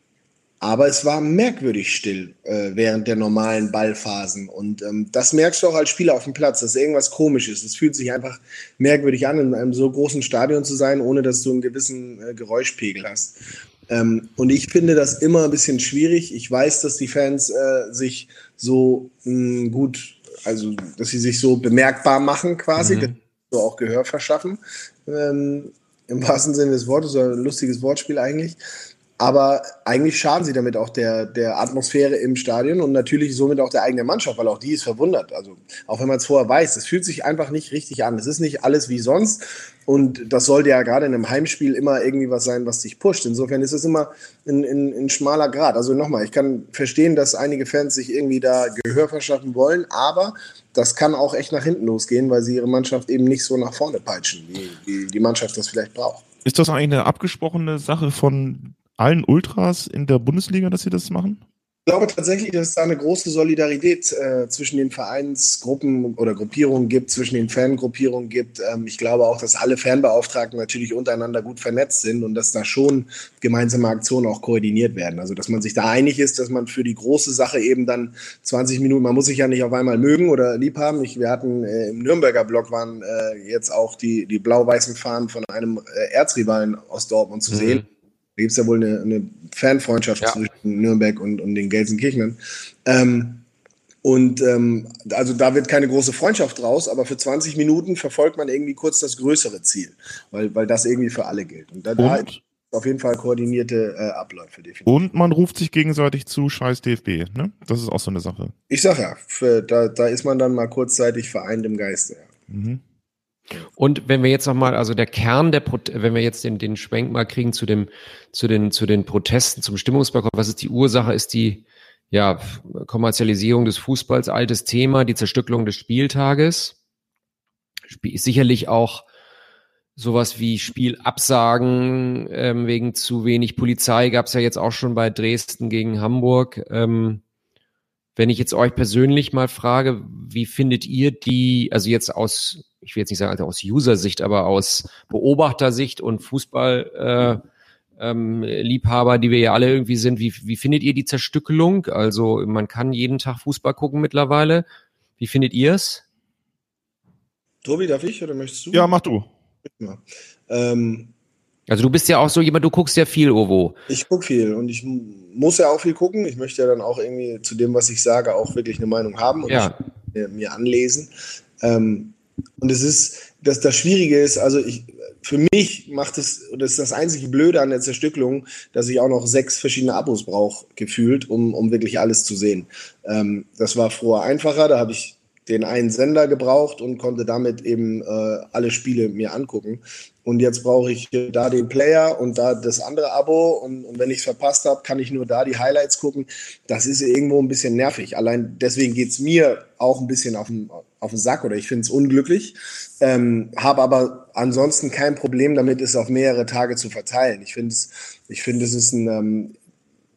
Aber es war merkwürdig still äh, während der normalen Ballphasen. Und ähm, das merkst du auch als Spieler auf dem Platz, dass irgendwas komisch ist. Es fühlt sich einfach merkwürdig an, in einem so großen Stadion zu sein, ohne dass du einen gewissen äh, Geräuschpegel hast. Ähm, und ich finde das immer ein bisschen schwierig. Ich weiß, dass die Fans äh, sich so mh, hm, gut, also dass sie sich so bemerkbar machen quasi, mhm. so auch Gehör verschaffen. Ähm, Im wahrsten Sinne des Wortes, so ein lustiges Wortspiel eigentlich. Aber eigentlich schaden sie damit auch der, der Atmosphäre im Stadion und natürlich somit auch der eigenen Mannschaft, weil auch die ist verwundert. Also auch wenn man es vorher weiß, es fühlt sich einfach nicht richtig an. Es ist nicht alles wie sonst und das sollte ja gerade in einem Heimspiel immer irgendwie was sein, was dich pusht. Insofern ist es immer ein, ein, ein schmaler Grad. Also nochmal, ich kann verstehen, dass einige Fans sich irgendwie da Gehör verschaffen wollen, aber das kann auch echt nach hinten losgehen, weil sie ihre Mannschaft eben nicht so nach vorne peitschen, wie, wie die Mannschaft das vielleicht braucht. Ist das eigentlich eine abgesprochene Sache von allen Ultras in der Bundesliga, dass sie das machen? Ich glaube tatsächlich, dass es da eine große Solidarität äh, zwischen den Vereinsgruppen oder Gruppierungen gibt, zwischen den Fangruppierungen gibt. Ähm, ich glaube auch, dass alle Fanbeauftragten natürlich untereinander gut vernetzt sind und dass da schon gemeinsame Aktionen auch koordiniert werden. Also dass man sich da einig ist, dass man für die große Sache eben dann 20 Minuten, man muss sich ja nicht auf einmal mögen oder lieb haben. Ich, wir hatten äh, im Nürnberger Block waren äh, jetzt auch die, die blau-weißen Fahnen von einem äh, Erzrivalen aus Dortmund zu mhm. sehen da gibt es ja wohl eine, eine Fanfreundschaft ja. zwischen Nürnberg und, und den Gelsenkirchnern. Ähm, und ähm, also da wird keine große Freundschaft draus, aber für 20 Minuten verfolgt man irgendwie kurz das größere Ziel, weil, weil das irgendwie für alle gilt. Und da, und? da auf jeden Fall koordinierte äh, Abläufe. Definitiv. Und man ruft sich gegenseitig zu, scheiß DFB, ne? Das ist auch so eine Sache. Ich sag ja, für, da, da ist man dann mal kurzzeitig vereint im Geiste. Ja. Mhm. Und wenn wir jetzt nochmal, also der Kern der, Pro wenn wir jetzt den, den Schwenk mal kriegen zu dem, zu den, zu den Protesten, zum Stimmungsboykott, was ist die Ursache? Ist die, ja, Kommerzialisierung des Fußballs, altes Thema, die Zerstückelung des Spieltages. Sicherlich auch sowas wie Spielabsagen ähm, wegen zu wenig Polizei gab es ja jetzt auch schon bei Dresden gegen Hamburg. Ähm, wenn ich jetzt euch persönlich mal frage, wie findet ihr die, also jetzt aus ich will jetzt nicht sagen also aus User-Sicht, aber aus Beobachtersicht und Fußball, äh, ähm, Liebhaber, die wir ja alle irgendwie sind. Wie, wie findet ihr die Zerstückelung? Also man kann jeden Tag Fußball gucken mittlerweile. Wie findet ihr es? Tobi, darf ich oder möchtest du? Ja, mach du. Ähm, also du bist ja auch so jemand, du guckst ja viel, Ovo. Ich guck viel und ich muss ja auch viel gucken. Ich möchte ja dann auch irgendwie zu dem, was ich sage, auch wirklich eine Meinung haben und ja. mir, mir anlesen. Ähm, und es ist, dass das Schwierige ist, also ich, für mich macht es, das ist das einzige Blöde an der Zerstückelung, dass ich auch noch sechs verschiedene Abos brauche, gefühlt, um, um wirklich alles zu sehen. Ähm, das war vorher einfacher, da habe ich den einen Sender gebraucht und konnte damit eben äh, alle Spiele mir angucken. Und jetzt brauche ich da den Player und da das andere Abo. Und, und wenn ich es verpasst habe, kann ich nur da die Highlights gucken. Das ist irgendwo ein bisschen nervig. Allein deswegen geht es mir auch ein bisschen auf den, auf den Sack oder ich finde es unglücklich. Ähm, habe aber ansonsten kein Problem damit, es auf mehrere Tage zu verteilen. Ich finde es, ich finde es ist ein, ähm,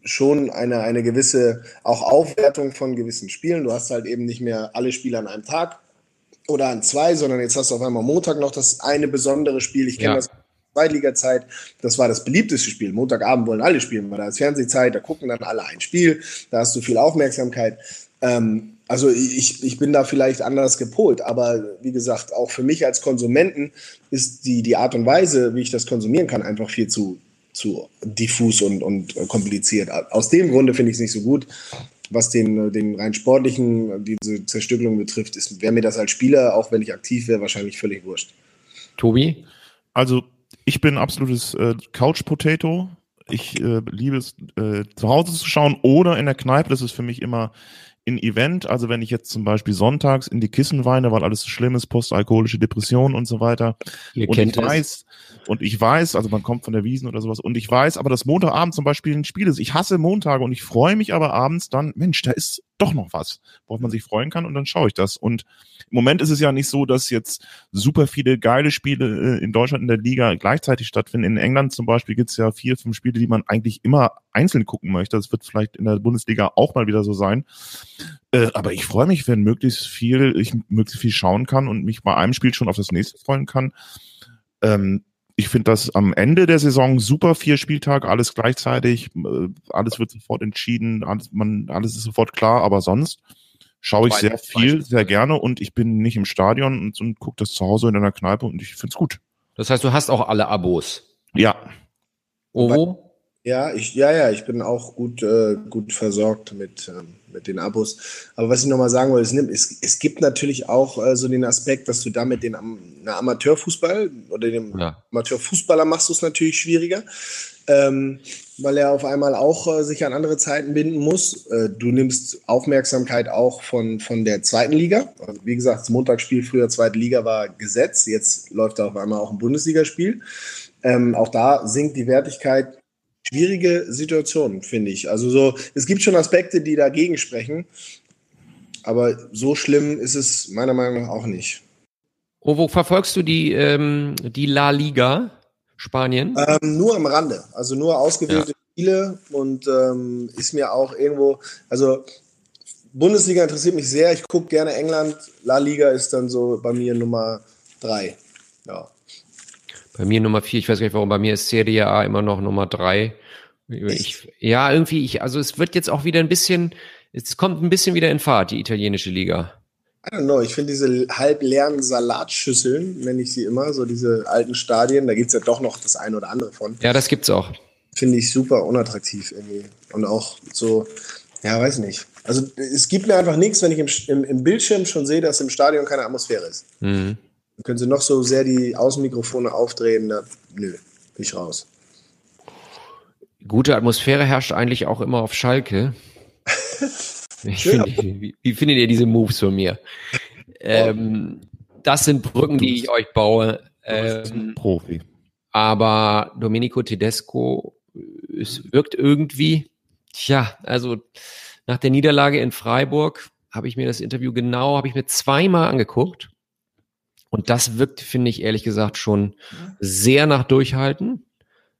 schon eine, eine gewisse auch Aufwertung von gewissen Spielen. Du hast halt eben nicht mehr alle Spiele an einem Tag oder an zwei, sondern jetzt hast du auf einmal Montag noch das eine besondere Spiel. Ich kenne ja. das Zweitliga-Zeit, das war das beliebteste Spiel. Montagabend wollen alle spielen, weil da ist Fernsehzeit, da gucken dann alle ein Spiel, da hast du viel Aufmerksamkeit. Ähm, also ich, ich bin da vielleicht anders gepolt, aber wie gesagt, auch für mich als Konsumenten ist die, die Art und Weise, wie ich das konsumieren kann, einfach viel zu, zu diffus und, und kompliziert. Aus dem Grunde finde ich es nicht so gut. Was den, den rein sportlichen, diese Zerstückelung betrifft, wäre mir das als Spieler, auch wenn ich aktiv wäre, wahrscheinlich völlig wurscht. Tobi? Also, ich bin absolutes äh, Couch-Potato. Ich äh, liebe es, äh, zu Hause zu schauen oder in der Kneipe. Das ist für mich immer ein Event, also wenn ich jetzt zum Beispiel sonntags in die Kissen weine, weil alles so schlimm ist, postalkoholische Depression und so weiter. Ihr und kennt ich weiß, und ich weiß, also man kommt von der Wiesen oder sowas, und ich weiß, aber dass Montagabend zum Beispiel ein Spiel ist. Ich hasse Montage und ich freue mich aber abends dann, Mensch, da ist doch noch was, worauf man sich freuen kann und dann schaue ich das. Und im Moment ist es ja nicht so, dass jetzt super viele geile Spiele äh, in Deutschland in der Liga gleichzeitig stattfinden. In England zum Beispiel gibt es ja vier, fünf Spiele, die man eigentlich immer einzeln gucken möchte. Das wird vielleicht in der Bundesliga auch mal wieder so sein. Äh, aber ich freue mich, wenn möglichst viel, ich möglichst viel schauen kann und mich bei einem Spiel schon auf das nächste freuen kann. Ähm, ich finde das am Ende der Saison super, vier Spieltage, alles gleichzeitig, äh, alles wird sofort entschieden, alles, man, alles ist sofort klar, aber sonst schaue ich sehr viel, sehr gerne und ich bin nicht im Stadion und, und gucke das zu Hause in einer Kneipe und ich finde es gut. Das heißt, du hast auch alle Abos? Ja. Ovo? Ja, ich, ja, ja, ich bin auch gut, äh, gut versorgt mit, ähm, mit den Abos. Aber was ich nochmal sagen wollte, es, es, es gibt natürlich auch äh, so den Aspekt, dass du damit den na, Amateurfußball oder dem ja. Amateurfußballer machst du es natürlich schwieriger, ähm, weil er auf einmal auch äh, sich an andere Zeiten binden muss. Äh, du nimmst Aufmerksamkeit auch von, von der zweiten Liga. Wie gesagt, das Montagsspiel früher zweite Liga war Gesetz, jetzt läuft da auf einmal auch ein Bundesligaspiel. Ähm, auch da sinkt die Wertigkeit schwierige Situation, finde ich. Also so, es gibt schon Aspekte, die dagegen sprechen, aber so schlimm ist es meiner Meinung nach auch nicht. Oh, wo verfolgst du die, ähm, die La Liga Spanien? Ähm, nur am Rande, also nur ausgewählte ja. Spiele und ähm, ist mir auch irgendwo, also Bundesliga interessiert mich sehr, ich gucke gerne England, La Liga ist dann so bei mir Nummer drei. Ja. Bei mir Nummer vier, ich weiß gar nicht warum, bei mir ist Serie A immer noch Nummer drei. Ich, ja, irgendwie, ich, also es wird jetzt auch wieder ein bisschen, es kommt ein bisschen wieder in Fahrt, die italienische Liga. I don't know, ich finde diese halbleeren Salatschüsseln, nenne ich sie immer, so diese alten Stadien, da gibt es ja doch noch das eine oder andere von. Ja, das gibt's auch. Finde ich super unattraktiv irgendwie. Und auch so, ja, weiß nicht. Also es gibt mir einfach nichts, wenn ich im, im, im Bildschirm schon sehe, dass im Stadion keine Atmosphäre ist. Mhm. Können sie noch so sehr die Außenmikrofone aufdrehen, da, nö, bin ich raus. Gute Atmosphäre herrscht eigentlich auch immer auf Schalke. Finde, wie, wie, findet ihr diese Moves von mir? Ähm, das sind Brücken, die ich euch baue. Ähm, Profi. Aber Domenico Tedesco, es wirkt irgendwie, tja, also nach der Niederlage in Freiburg habe ich mir das Interview genau, habe ich mir zweimal angeguckt. Und das wirkt, finde ich ehrlich gesagt, schon sehr nach Durchhalten.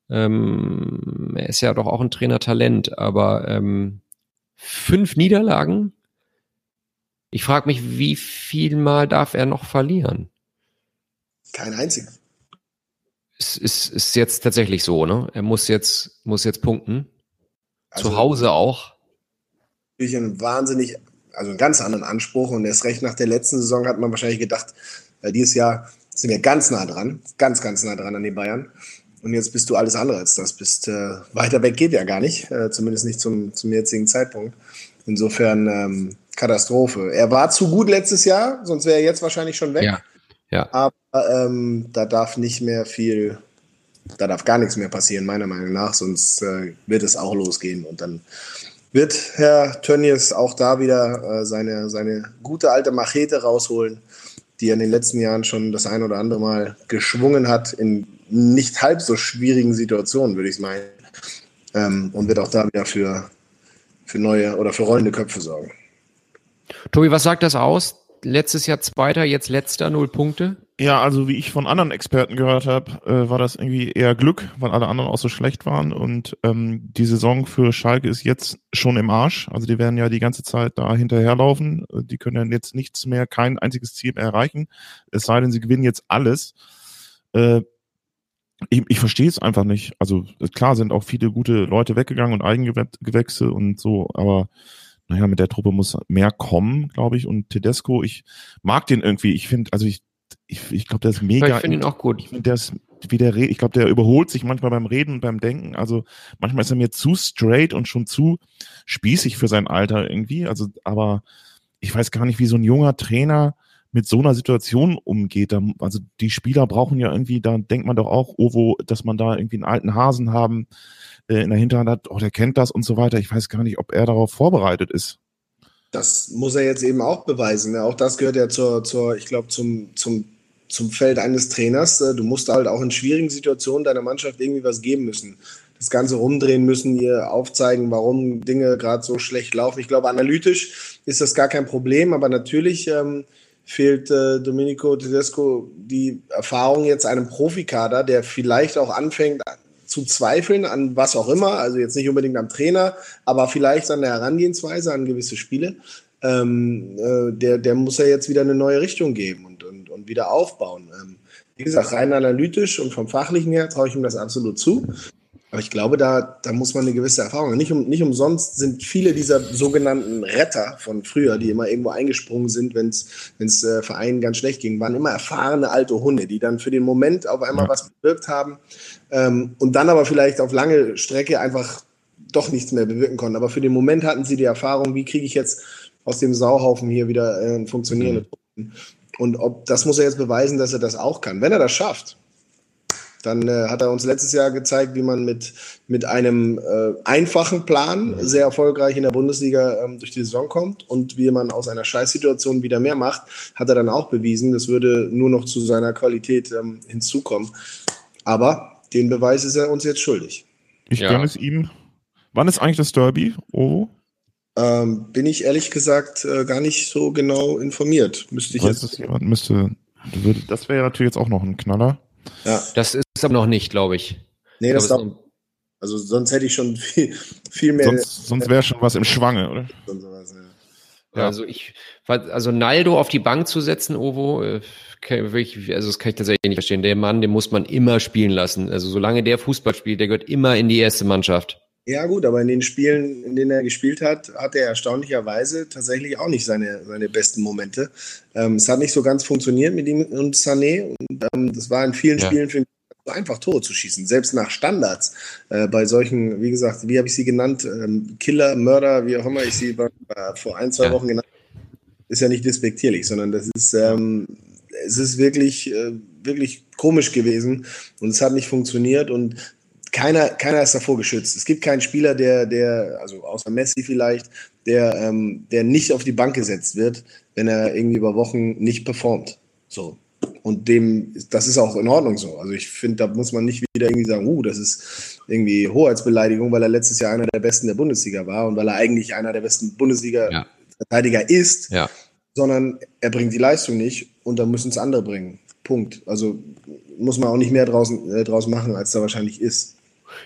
Ähm, er ist ja doch auch ein Trainertalent, aber ähm, fünf Niederlagen. Ich frage mich, wie viel Mal darf er noch verlieren? Kein einziger. Es ist, ist jetzt tatsächlich so, ne? Er muss jetzt, muss jetzt punkten. Also, Zu Hause auch. Natürlich ein wahnsinnig, also einen ganz anderen Anspruch und erst recht nach der letzten Saison hat man wahrscheinlich gedacht, weil dieses Jahr sind wir ganz nah dran, ganz, ganz nah dran an den Bayern. Und jetzt bist du alles andere als das. Bist äh, weiter weg geht ja gar nicht, äh, zumindest nicht zum, zum jetzigen Zeitpunkt. Insofern ähm, Katastrophe. Er war zu gut letztes Jahr, sonst wäre er jetzt wahrscheinlich schon weg. Ja. ja. Aber ähm, da darf nicht mehr viel, da darf gar nichts mehr passieren, meiner Meinung nach, sonst äh, wird es auch losgehen. Und dann wird Herr Tönnies auch da wieder äh, seine, seine gute alte Machete rausholen die in den letzten Jahren schon das ein oder andere Mal geschwungen hat, in nicht halb so schwierigen Situationen, würde ich meinen. Ähm, und wird auch da wieder für, für neue oder für rollende Köpfe sorgen. Tobi, was sagt das aus? Letztes Jahr Zweiter, jetzt letzter, null Punkte? Ja, also wie ich von anderen Experten gehört habe, äh, war das irgendwie eher Glück, weil alle anderen auch so schlecht waren. Und ähm, die Saison für Schalke ist jetzt schon im Arsch. Also die werden ja die ganze Zeit da hinterherlaufen. Die können ja jetzt nichts mehr, kein einziges Ziel mehr erreichen. Es sei denn, sie gewinnen jetzt alles. Äh, ich, ich verstehe es einfach nicht. Also klar sind auch viele gute Leute weggegangen und Eigengewächse und so, aber naja, mit der Truppe muss mehr kommen, glaube ich. Und Tedesco, ich mag den irgendwie. Ich finde, also ich ich, ich glaube, der ist mega. Ich finde ihn auch gut. Ich finde, der ist, wie der ich glaube, der überholt sich manchmal beim Reden und beim Denken. Also manchmal ist er mir zu straight und schon zu spießig für sein Alter irgendwie. Also, aber ich weiß gar nicht, wie so ein junger Trainer mit so einer Situation umgeht. Also die Spieler brauchen ja irgendwie, da denkt man doch auch, Ovo, dass man da irgendwie einen alten Hasen haben äh, in der Hinterhand hat, oh, der kennt das und so weiter. Ich weiß gar nicht, ob er darauf vorbereitet ist. Das muss er jetzt eben auch beweisen. Auch das gehört ja zur, zur ich glaube, zum, zum zum Feld eines Trainers. Äh, du musst halt auch in schwierigen Situationen deiner Mannschaft irgendwie was geben müssen. Das Ganze rumdrehen müssen, ihr aufzeigen, warum Dinge gerade so schlecht laufen. Ich glaube, analytisch ist das gar kein Problem, aber natürlich ähm, fehlt äh, Domenico Tedesco die Erfahrung jetzt einem Profikader, der vielleicht auch anfängt zu zweifeln an was auch immer, also jetzt nicht unbedingt am Trainer, aber vielleicht an der Herangehensweise an gewisse Spiele. Ähm, äh, der, der muss ja jetzt wieder eine neue Richtung geben und, und, und wieder aufbauen. Ähm, Wie gesagt, rein analytisch und vom Fachlichen her traue ich ihm das absolut zu. Aber ich glaube, da, da muss man eine gewisse Erfahrung haben. Nicht, um, nicht umsonst sind viele dieser sogenannten Retter von früher, die immer irgendwo eingesprungen sind, wenn es äh, Vereinen ganz schlecht ging, waren immer erfahrene alte Hunde, die dann für den Moment auf einmal was bewirkt haben ähm, und dann aber vielleicht auf lange Strecke einfach doch nichts mehr bewirken konnten. Aber für den Moment hatten sie die Erfahrung, wie kriege ich jetzt aus dem Sauhaufen hier wieder äh, ein funktionierende mhm. Und ob das muss er jetzt beweisen, dass er das auch kann. Wenn er das schafft, dann äh, hat er uns letztes Jahr gezeigt, wie man mit, mit einem äh, einfachen Plan mhm. sehr erfolgreich in der Bundesliga ähm, durch die Saison kommt und wie man aus einer Scheißsituation wieder mehr macht, hat er dann auch bewiesen. Das würde nur noch zu seiner Qualität ähm, hinzukommen. Aber den Beweis ist er uns jetzt schuldig. Ich ja. gönne es ihm. Wann ist eigentlich das Derby, Ovo? Ähm, bin ich ehrlich gesagt äh, gar nicht so genau informiert. Müsste ich Weiß jetzt. jemand müsste. Das wäre ja natürlich jetzt auch noch ein Knaller. Ja. Das ist aber noch nicht, glaube ich. Nee, ich das glaube, dauert. Also sonst hätte ich schon viel, viel mehr. Sonst, sonst wäre schon was im Schwange, oder? Ja. Also ich, also Naldo auf die Bank zu setzen, Ovo, äh, also das kann ich tatsächlich nicht verstehen. Der Mann, den muss man immer spielen lassen. Also solange der Fußball spielt, der gehört immer in die erste Mannschaft. Ja gut, aber in den Spielen, in denen er gespielt hat, hat er erstaunlicherweise tatsächlich auch nicht seine, seine besten Momente. Ähm, es hat nicht so ganz funktioniert mit ihm und Sané. Und ähm, das war in vielen ja. Spielen für ihn so einfach Tore zu schießen, selbst nach Standards. Äh, bei solchen, wie gesagt, wie habe ich sie genannt, ähm, Killer, Mörder, wie auch immer ich sie bei, bei, vor ein, zwei ja. Wochen genannt ist ja nicht despektierlich, sondern das ist, ähm, es ist wirklich, äh, wirklich komisch gewesen und es hat nicht funktioniert und keiner, keiner ist davor geschützt. Es gibt keinen Spieler, der, der, also außer Messi vielleicht, der, ähm, der nicht auf die Bank gesetzt wird, wenn er irgendwie über Wochen nicht performt. So. Und dem, das ist auch in Ordnung so. Also ich finde, da muss man nicht wieder irgendwie sagen, uh, das ist irgendwie Hoheitsbeleidigung, weil er letztes Jahr einer der besten der Bundesliga war und weil er eigentlich einer der besten Bundesliga-Verteidiger ja. ist, ja. sondern er bringt die Leistung nicht und dann müssen es andere bringen. Punkt. Also muss man auch nicht mehr draußen, äh, draus machen, als da wahrscheinlich ist.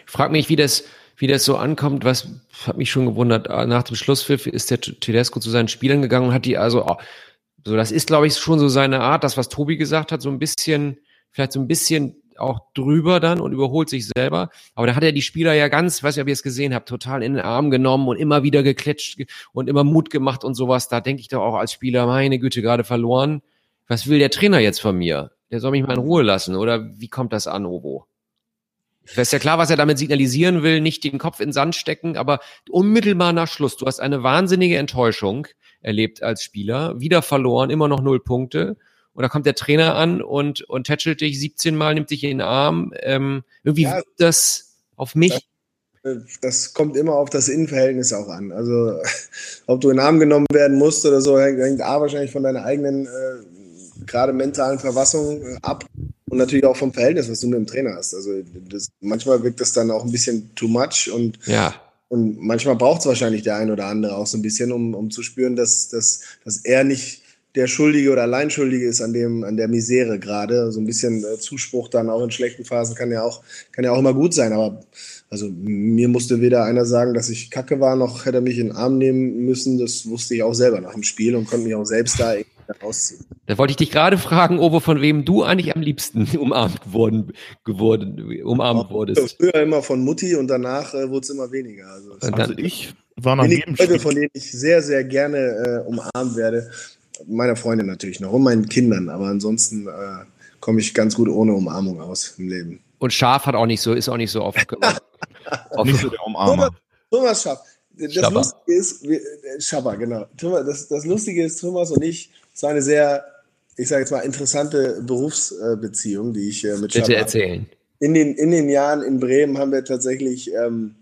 Ich frage mich, wie das, wie das so ankommt, was hat mich schon gewundert. Ah, nach dem Schlusspfiff ist der Tedesco zu seinen Spielern gegangen und hat die also, oh, so das ist, glaube ich, schon so seine Art, das, was Tobi gesagt hat, so ein bisschen, vielleicht so ein bisschen auch drüber dann und überholt sich selber. Aber da hat er die Spieler ja ganz, weiß nicht, ob ihr es gesehen habt, total in den Arm genommen und immer wieder gekletscht und immer Mut gemacht und sowas. Da denke ich doch auch als Spieler, meine Güte, gerade verloren. Was will der Trainer jetzt von mir? Der soll mich mal in Ruhe lassen. Oder wie kommt das an, Obo? ist ja klar, was er damit signalisieren will, nicht den Kopf in den Sand stecken, aber unmittelbar nach Schluss, du hast eine wahnsinnige Enttäuschung erlebt als Spieler, wieder verloren, immer noch null Punkte. Und da kommt der Trainer an und, und tätschelt dich 17 Mal, nimmt dich in den Arm. Ähm, irgendwie ja, das auf mich. Das, das, kommt immer auf das Innenverhältnis auch an. Also, ob du in den Arm genommen werden musst oder so, hängt, hängt A wahrscheinlich von deiner eigenen, äh, gerade mentalen Verfassung äh, ab und natürlich auch vom Verhältnis, was du mit dem Trainer hast. Also das, manchmal wirkt das dann auch ein bisschen too much und, ja. Und manchmal braucht es wahrscheinlich der ein oder andere auch so ein bisschen, um, um zu spüren, dass, dass, dass er nicht der Schuldige oder Alleinschuldige ist an dem an der Misere gerade. So ein bisschen äh, Zuspruch dann auch in schlechten Phasen kann ja auch kann ja auch immer gut sein. Aber also mir musste weder einer sagen, dass ich Kacke war, noch hätte er mich in den Arm nehmen müssen. Das wusste ich auch selber nach dem Spiel und konnte mich auch selbst da rausziehen. Da wollte ich dich gerade fragen, Obo, von wem du eigentlich am liebsten umarmt geworden, geworden umarmt wurdest. Früher immer von Mutti und danach äh, wurde es immer weniger. Also, also ich war nach jedem Leute, von denen ich sehr, sehr gerne äh, umarmt werde. Meiner Freundin natürlich noch und meinen Kindern, aber ansonsten äh, komme ich ganz gut ohne Umarmung aus im Leben. Und Schaf hat auch nicht so, ist auch nicht so oft. nicht so der Umarmer. Thomas, Thomas Schaf. Das Schabba. Lustige ist, wir, äh, Schabba, genau. Thomas, das, das Lustige ist, Thomas und ich es war eine sehr, ich sage jetzt mal, interessante Berufsbeziehung, die ich äh, mit Bitte Schaber erzählen. In den, in den Jahren in Bremen haben wir tatsächlich, ähm,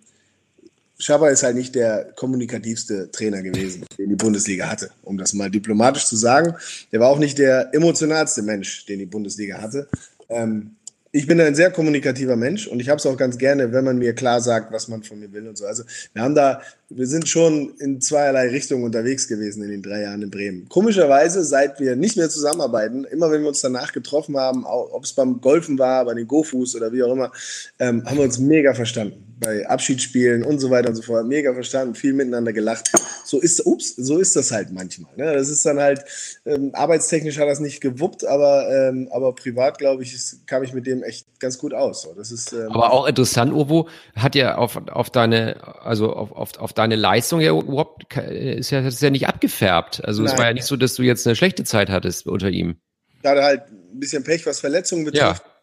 Schaber ist halt nicht der kommunikativste Trainer gewesen, den die Bundesliga hatte, um das mal diplomatisch zu sagen. Der war auch nicht der emotionalste Mensch, den die Bundesliga hatte. Ähm, ich bin ein sehr kommunikativer Mensch und ich habe es auch ganz gerne, wenn man mir klar sagt, was man von mir will und so. Also wir haben da wir sind schon in zweierlei Richtungen unterwegs gewesen in den drei Jahren in Bremen. Komischerweise, seit wir nicht mehr zusammenarbeiten, immer wenn wir uns danach getroffen haben, ob es beim Golfen war, bei den Go-Fuß oder wie auch immer, ähm, haben wir uns mega verstanden. Bei Abschiedsspielen und so weiter und so fort. Mega verstanden, viel miteinander gelacht. So ist, ups, so ist das halt manchmal. Ne? Das ist dann halt, ähm, arbeitstechnisch hat das nicht gewuppt, aber, ähm, aber privat, glaube ich, ist, kam ich mit dem echt ganz gut aus. So, das ist, ähm, aber auch interessant, Ovo, hat ja auf, auf deine, also auf, auf, auf deine Leistung ja überhaupt, ist ja, ist ja nicht abgefärbt. Also Nein. es war ja nicht so, dass du jetzt eine schlechte Zeit hattest unter ihm. Da hat er halt ein bisschen Pech, was Verletzungen betrifft. Ja.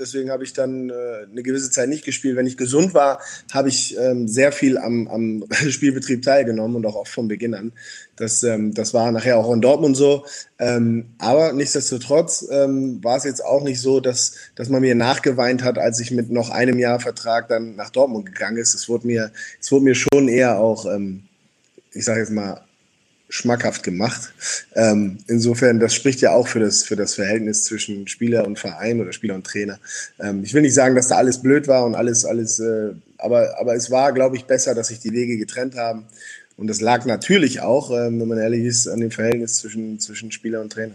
Deswegen habe ich dann äh, eine gewisse Zeit nicht gespielt. Wenn ich gesund war, habe ich ähm, sehr viel am, am Spielbetrieb teilgenommen und auch oft von Beginn an. Das, ähm, das war nachher auch in Dortmund so. Ähm, aber nichtsdestotrotz ähm, war es jetzt auch nicht so, dass, dass man mir nachgeweint hat, als ich mit noch einem Jahr Vertrag dann nach Dortmund gegangen ist. Es wurde mir, es wurde mir schon eher auch, ähm, ich sage jetzt mal, schmackhaft gemacht. Ähm, insofern, das spricht ja auch für das, für das Verhältnis zwischen Spieler und Verein oder Spieler und Trainer. Ähm, ich will nicht sagen, dass da alles blöd war und alles, alles, äh, aber, aber es war, glaube ich, besser, dass sich die Wege getrennt haben. Und das lag natürlich auch, ähm, wenn man ehrlich ist, an dem Verhältnis zwischen, zwischen Spieler und Trainer.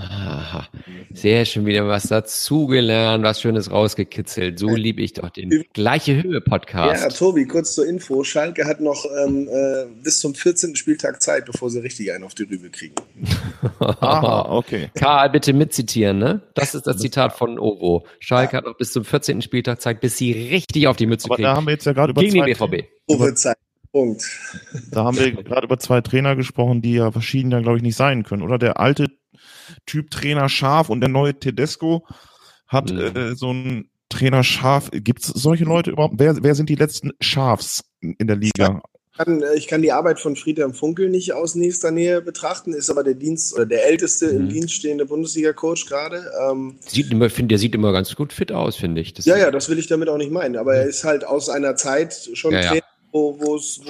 Aha, sehr schön wieder was dazugelernt, was Schönes rausgekitzelt. So liebe ich doch den gleiche Höhe Podcast. Ja, Tobi, kurz zur Info. Schalke hat noch ähm, äh, bis zum 14. Spieltag Zeit, bevor sie richtig einen auf die Rübe kriegen. Aha, okay. Karl, bitte mitzitieren, ne? Das ist das Zitat von Ovo. Schalke ja. hat noch bis zum 14. Spieltag Zeit, bis sie richtig auf die Mütze Aber kriegen. Da haben wir jetzt ja gerade über Gegen zwei den BVB. Zeit. Punkt. Da haben wir gerade über zwei Trainer gesprochen, die ja verschieden dann, glaube ich, nicht sein können. Oder der alte Typ Trainer Scharf und der neue Tedesco hat mhm. äh, so ein Trainer Scharf. Gibt es solche Leute überhaupt? Wer, wer sind die letzten Schafs in der Liga? Ich kann, ich kann die Arbeit von Friedhelm Funkel nicht aus nächster Nähe betrachten, ist aber der Dienst oder der älteste mhm. im Dienst stehende Bundesliga-Coach gerade. Ähm, sieht immer, find, der sieht immer ganz gut fit aus, finde ich. Das ja, ja, das will ich damit auch nicht meinen. Aber er ist halt aus einer Zeit schon ja, Trainer, ja wo es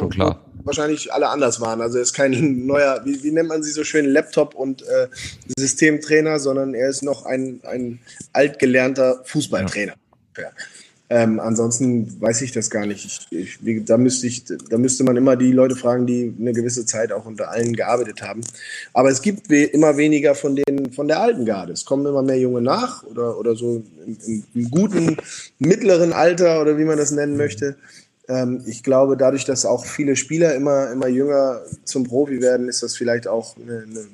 wahrscheinlich alle anders waren. Also er ist kein neuer, wie, wie nennt man sie so schön, Laptop- und äh, Systemtrainer, sondern er ist noch ein, ein altgelernter Fußballtrainer. Ja. Ähm, ansonsten weiß ich das gar nicht. Ich, ich, da, müsste ich, da müsste man immer die Leute fragen, die eine gewisse Zeit auch unter allen gearbeitet haben. Aber es gibt we immer weniger von, den, von der alten Garde. Es kommen immer mehr Junge nach oder, oder so im, im guten, mittleren Alter oder wie man das nennen möchte. Ähm, ich glaube, dadurch, dass auch viele Spieler immer, immer jünger zum Profi werden, ist das vielleicht auch eine, eine,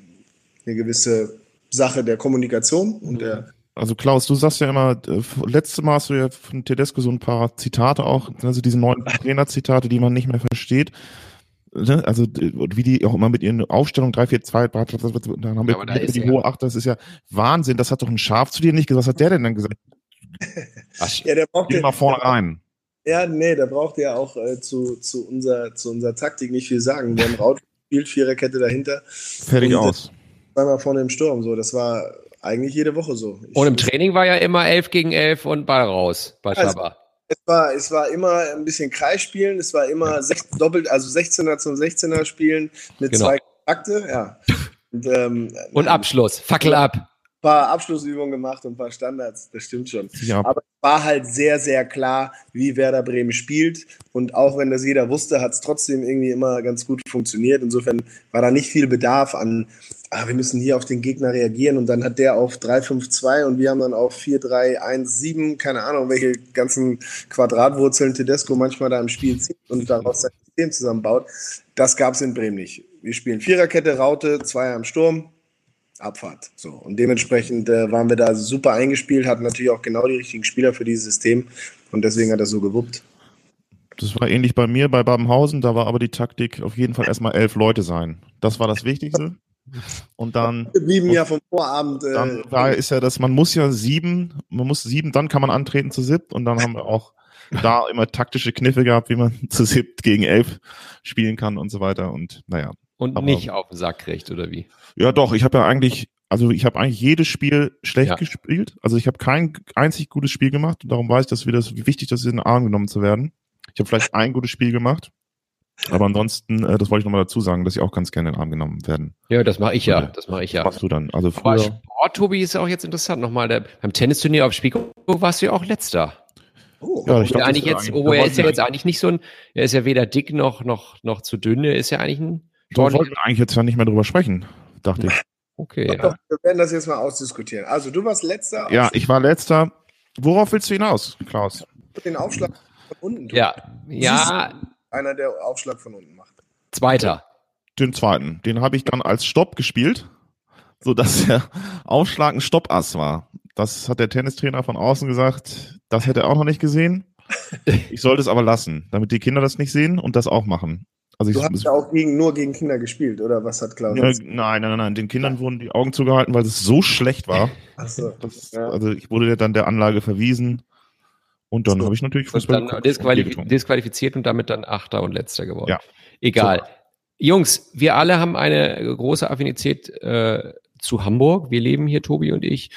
eine gewisse Sache der Kommunikation und der also Klaus, du sagst ja immer, äh, letzte Mal hast du ja von Tedesco so ein paar Zitate auch, also diese neuen Trainer-Zitate, die man nicht mehr versteht. Ne? Also wie die auch immer mit ihren Aufstellungen 3, 4, 2, dann haben wir ja, die ja. hohe 8, das ist ja Wahnsinn. Das hat doch ein Schaf zu dir nicht gesagt. Was hat der denn dann gesagt? Ach, ja, der braucht Geh mal vorne rein. Ja, nee, da braucht ihr auch äh, zu, zu, unserer, zu unserer Taktik nicht viel sagen. Wir haben Raut gespielt, Viererkette dahinter. Fertig und, aus. Zweimal vorne im Sturm. So, das war eigentlich jede Woche so. Ich und im Training war ja immer 11 gegen 11 und Ball raus bei also, Es war, es war immer ein bisschen Kreisspielen, es war immer sech, doppelt, also 16er zum 16er spielen mit genau. zwei Akte, ja. Und, ähm, und Abschluss, Fackel ab paar Abschlussübungen gemacht und ein paar Standards, das stimmt schon. Ja. Aber es war halt sehr, sehr klar, wie Werder Bremen spielt. Und auch wenn das jeder wusste, hat es trotzdem irgendwie immer ganz gut funktioniert. Insofern war da nicht viel Bedarf an, ah, wir müssen hier auf den Gegner reagieren. Und dann hat der auf 3-5-2 und wir haben dann auf 4-3-1-7, keine Ahnung, welche ganzen Quadratwurzeln Tedesco manchmal da im Spiel zieht und daraus sein System zusammenbaut. Das gab es in Bremen nicht. Wir spielen Viererkette, Raute, Zweier am Sturm Abfahrt. So. Und dementsprechend äh, waren wir da super eingespielt, hatten natürlich auch genau die richtigen Spieler für dieses System und deswegen hat er so gewuppt. Das war ähnlich bei mir bei Babenhausen, da war aber die Taktik auf jeden Fall erstmal elf Leute sein. Das war das Wichtigste. Und dann. Geblieben ja vom Vorabend. Äh, dann war, ist ja das, man muss ja sieben, man muss sieben, dann kann man antreten zu siebt und dann haben wir auch da immer taktische Kniffe gehabt, wie man zu siebt gegen elf spielen kann und so weiter und naja. Und aber, nicht auf den Sack kriegt, oder wie? Ja, doch. Ich habe ja eigentlich, also ich habe eigentlich jedes Spiel schlecht ja. gespielt. Also ich habe kein einzig gutes Spiel gemacht. Und darum weiß ich, dass wir das, wie wichtig das ist, in den Arm genommen zu werden. Ich habe vielleicht ein gutes Spiel gemacht. Aber ansonsten, äh, das wollte ich nochmal dazu sagen, dass ich auch ganz gerne in den Arm genommen werden. Ja, das mache ich ja. Das mache ich ja. Was machst du dann? Also früher. Aber Sport, Tobi, ist ja auch jetzt interessant. Nochmal, der, beim Tennisturnier auf Spiegel warst du ja auch letzter. Oh, ja, ich glaub, eigentlich jetzt, oh, er ist ja jetzt eigentlich nicht so ein, er ist ja weder dick noch, noch, noch zu dünn, er ist ja eigentlich ein. Wir wollten eigentlich jetzt ja nicht mehr drüber sprechen, dachte ich. Okay. Ja. Doch, wir werden das jetzt mal ausdiskutieren. Also, du warst letzter. Ja, ich war letzter. Worauf willst du hinaus, Klaus? Den Aufschlag von unten. Tun. Ja, ja. Einer, der Aufschlag von unten macht. Zweiter. Den zweiten. Den habe ich dann als Stopp gespielt, sodass der Aufschlag ein Stoppass war. Das hat der Tennistrainer von außen gesagt, das hätte er auch noch nicht gesehen. Ich sollte es aber lassen, damit die Kinder das nicht sehen und das auch machen. Also du ich, hast ja auch gegen, nur gegen Kinder gespielt, oder was hat Klaus? Ja, nein, nein, nein, nein. Den Kindern wurden die Augen zugehalten, weil es so schlecht war. Ach so, das, ja. Also ich wurde dann der Anlage verwiesen. Und dann so. habe ich natürlich Fußball dann disqualif disqualifiziert und damit dann Achter und Letzter geworden. Ja. Egal. So. Jungs, wir alle haben eine große Affinität äh, zu Hamburg. Wir leben hier, Tobi und ich.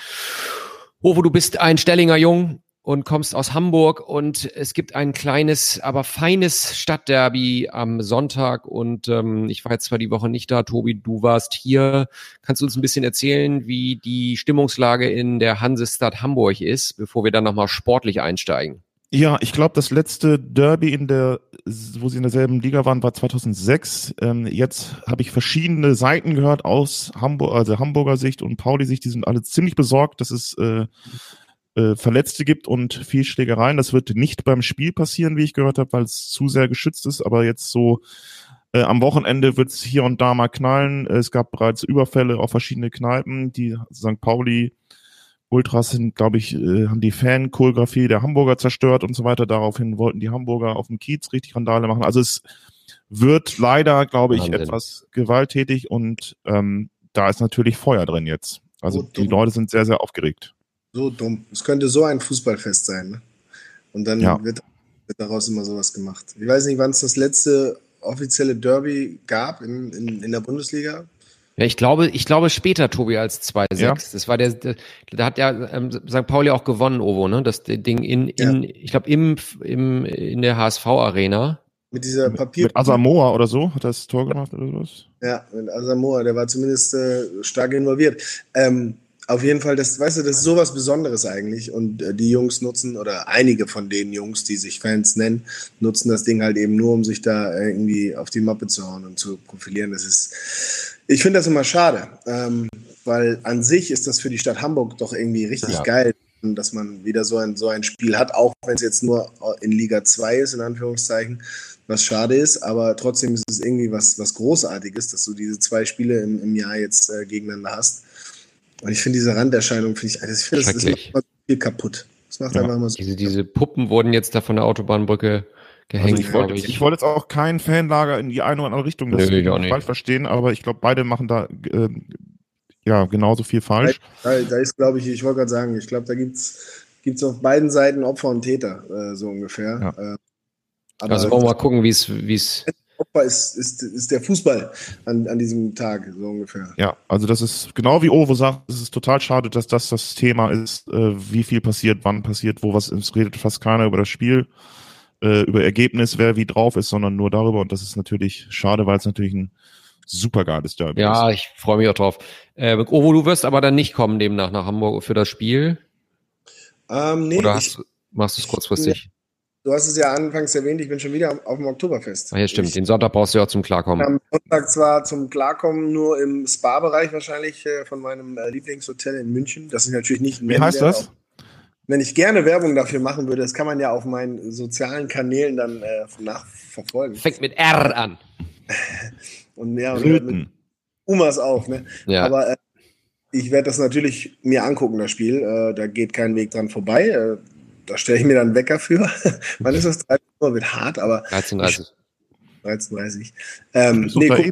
Ovo, du bist ein Stellinger Jung und kommst aus Hamburg und es gibt ein kleines, aber feines Stadtderby am Sonntag und ähm, ich war jetzt zwar die Woche nicht da, Tobi, du warst hier. Kannst du uns ein bisschen erzählen, wie die Stimmungslage in der Hansestadt Hamburg ist, bevor wir dann nochmal sportlich einsteigen? Ja, ich glaube, das letzte Derby in der, wo sie in derselben Liga waren, war 2006. Ähm, jetzt habe ich verschiedene Seiten gehört aus Hamburg, also Hamburger Sicht und Pauli-Sicht. Die sind alle ziemlich besorgt, dass es äh, äh, Verletzte gibt und viel Schlägereien. Das wird nicht beim Spiel passieren, wie ich gehört habe, weil es zu sehr geschützt ist. Aber jetzt so äh, am Wochenende wird es hier und da mal knallen. Es gab bereits Überfälle auf verschiedene Kneipen. Die St. Pauli Ultras sind, glaube ich, äh, haben die Fan-Choreografie der Hamburger zerstört und so weiter. Daraufhin wollten die Hamburger auf dem Kiez richtig Randale machen. Also es wird leider, glaube ich, Wahnsinn. etwas gewalttätig und ähm, da ist natürlich Feuer drin jetzt. Also oh, die Leute sind sehr, sehr aufgeregt. So dumm. Es könnte so ein Fußballfest sein. Ne? Und dann ja. wird, wird, daraus immer sowas gemacht. Ich weiß nicht, wann es das letzte offizielle Derby gab in, in, in der Bundesliga. Ja, ich glaube, ich glaube später, Tobi, als 2-6. Ja. Das war der, der, da hat ja ähm, St. Pauli auch gewonnen, Ovo, ne? Das Ding in, in ja. ich glaube, im, im, in der HSV-Arena. Mit dieser Papier. Mit Asamoah oder so hat er das Tor gemacht oder sowas? Ja, mit Asamoah, der war zumindest äh, stark involviert. Ähm, auf jeden Fall, das, weißt du, das ist sowas Besonderes eigentlich. Und äh, die Jungs nutzen, oder einige von den Jungs, die sich Fans nennen, nutzen das Ding halt eben nur, um sich da irgendwie auf die Mappe zu hauen und zu profilieren. Das ist, ich finde das immer schade, ähm, weil an sich ist das für die Stadt Hamburg doch irgendwie richtig ja. geil, dass man wieder so ein, so ein Spiel hat, auch wenn es jetzt nur in Liga 2 ist, in Anführungszeichen, was schade ist, aber trotzdem ist es irgendwie was, was Großartiges, dass du diese zwei Spiele im, im Jahr jetzt äh, gegeneinander hast. Und ich finde diese Randerscheinung, finde ich, also ich finde, das, das macht mal viel kaputt. Das macht ja. einfach mal so. Diese, diese Puppen wurden jetzt da von der Autobahnbrücke gehängt. Also ich, wollte, ich. ich wollte jetzt auch kein Fanlager in die eine oder andere Richtung das ich falsch verstehen, aber ich glaube, beide machen da äh, ja genauso viel falsch. Da, da ist, glaube ich, ich wollte gerade sagen, ich glaube, da gibt es auf beiden Seiten Opfer und Täter, äh, so ungefähr. Ja. Äh, also wollen wir mal gucken, wie es Opfer ist, ist, ist der Fußball an, an diesem Tag, so ungefähr. Ja, also das ist genau wie Ovo sagt, es ist total schade, dass das das Thema ist, äh, wie viel passiert, wann passiert, wo was ist. Es redet fast keiner über das Spiel, äh, über Ergebnis, wer wie drauf ist, sondern nur darüber. Und das ist natürlich schade, weil es natürlich ein super geiles Derby ja, ist. Ja, ich freue mich auch drauf. Äh, Ovo, du wirst aber dann nicht kommen demnach nach Hamburg für das Spiel? Ähm, nee, Oder hast, ich, machst du es kurzfristig? Du hast es ja anfangs erwähnt, ich bin schon wieder auf dem Oktoberfest. Ah, ja, stimmt. Ich, Den Sonntag brauchst du ja zum Klarkommen. Am Sonntag zwar zum Klarkommen nur im Spa-Bereich wahrscheinlich äh, von meinem äh, Lieblingshotel in München. Das ist natürlich nicht. Wie heißt das? wenn ich gerne Werbung dafür machen würde, das kann man ja auf meinen sozialen Kanälen dann äh, nachverfolgen. Fängt mit R an. und ja, und mit Umas auch, ne? Ja. Aber äh, ich werde das natürlich mir angucken, das Spiel. Äh, da geht kein Weg dran vorbei. Da stelle ich mir dann einen Wecker für. Wann ist das? 13 Uhr wird hart, aber. 13.30 13.30 ähm, nee, guck, eh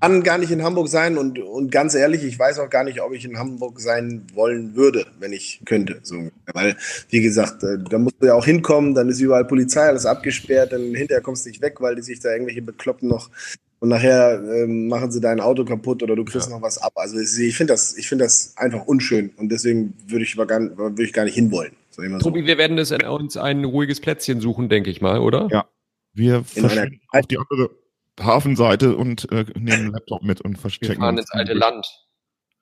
kann gar nicht in Hamburg sein und, und ganz ehrlich, ich weiß auch gar nicht, ob ich in Hamburg sein wollen würde, wenn ich könnte. So, weil, wie gesagt, äh, da musst du ja auch hinkommen, dann ist überall Polizei, alles abgesperrt, dann hinterher kommst du nicht weg, weil die sich da irgendwelche Bekloppen noch und nachher ähm, machen sie dein Auto kaputt oder du kriegst ja. noch was ab. Also ich finde das, ich finde das einfach unschön und deswegen würde ich, gar, würde ich gar nicht hinwollen. Tobi, so. wir werden es uns ein ruhiges Plätzchen suchen, denke ich mal, oder? Ja. Wir verschwinden auf die andere Hafenseite und äh, nehmen einen Laptop mit und verstecken. Wir fahren ins alte Land.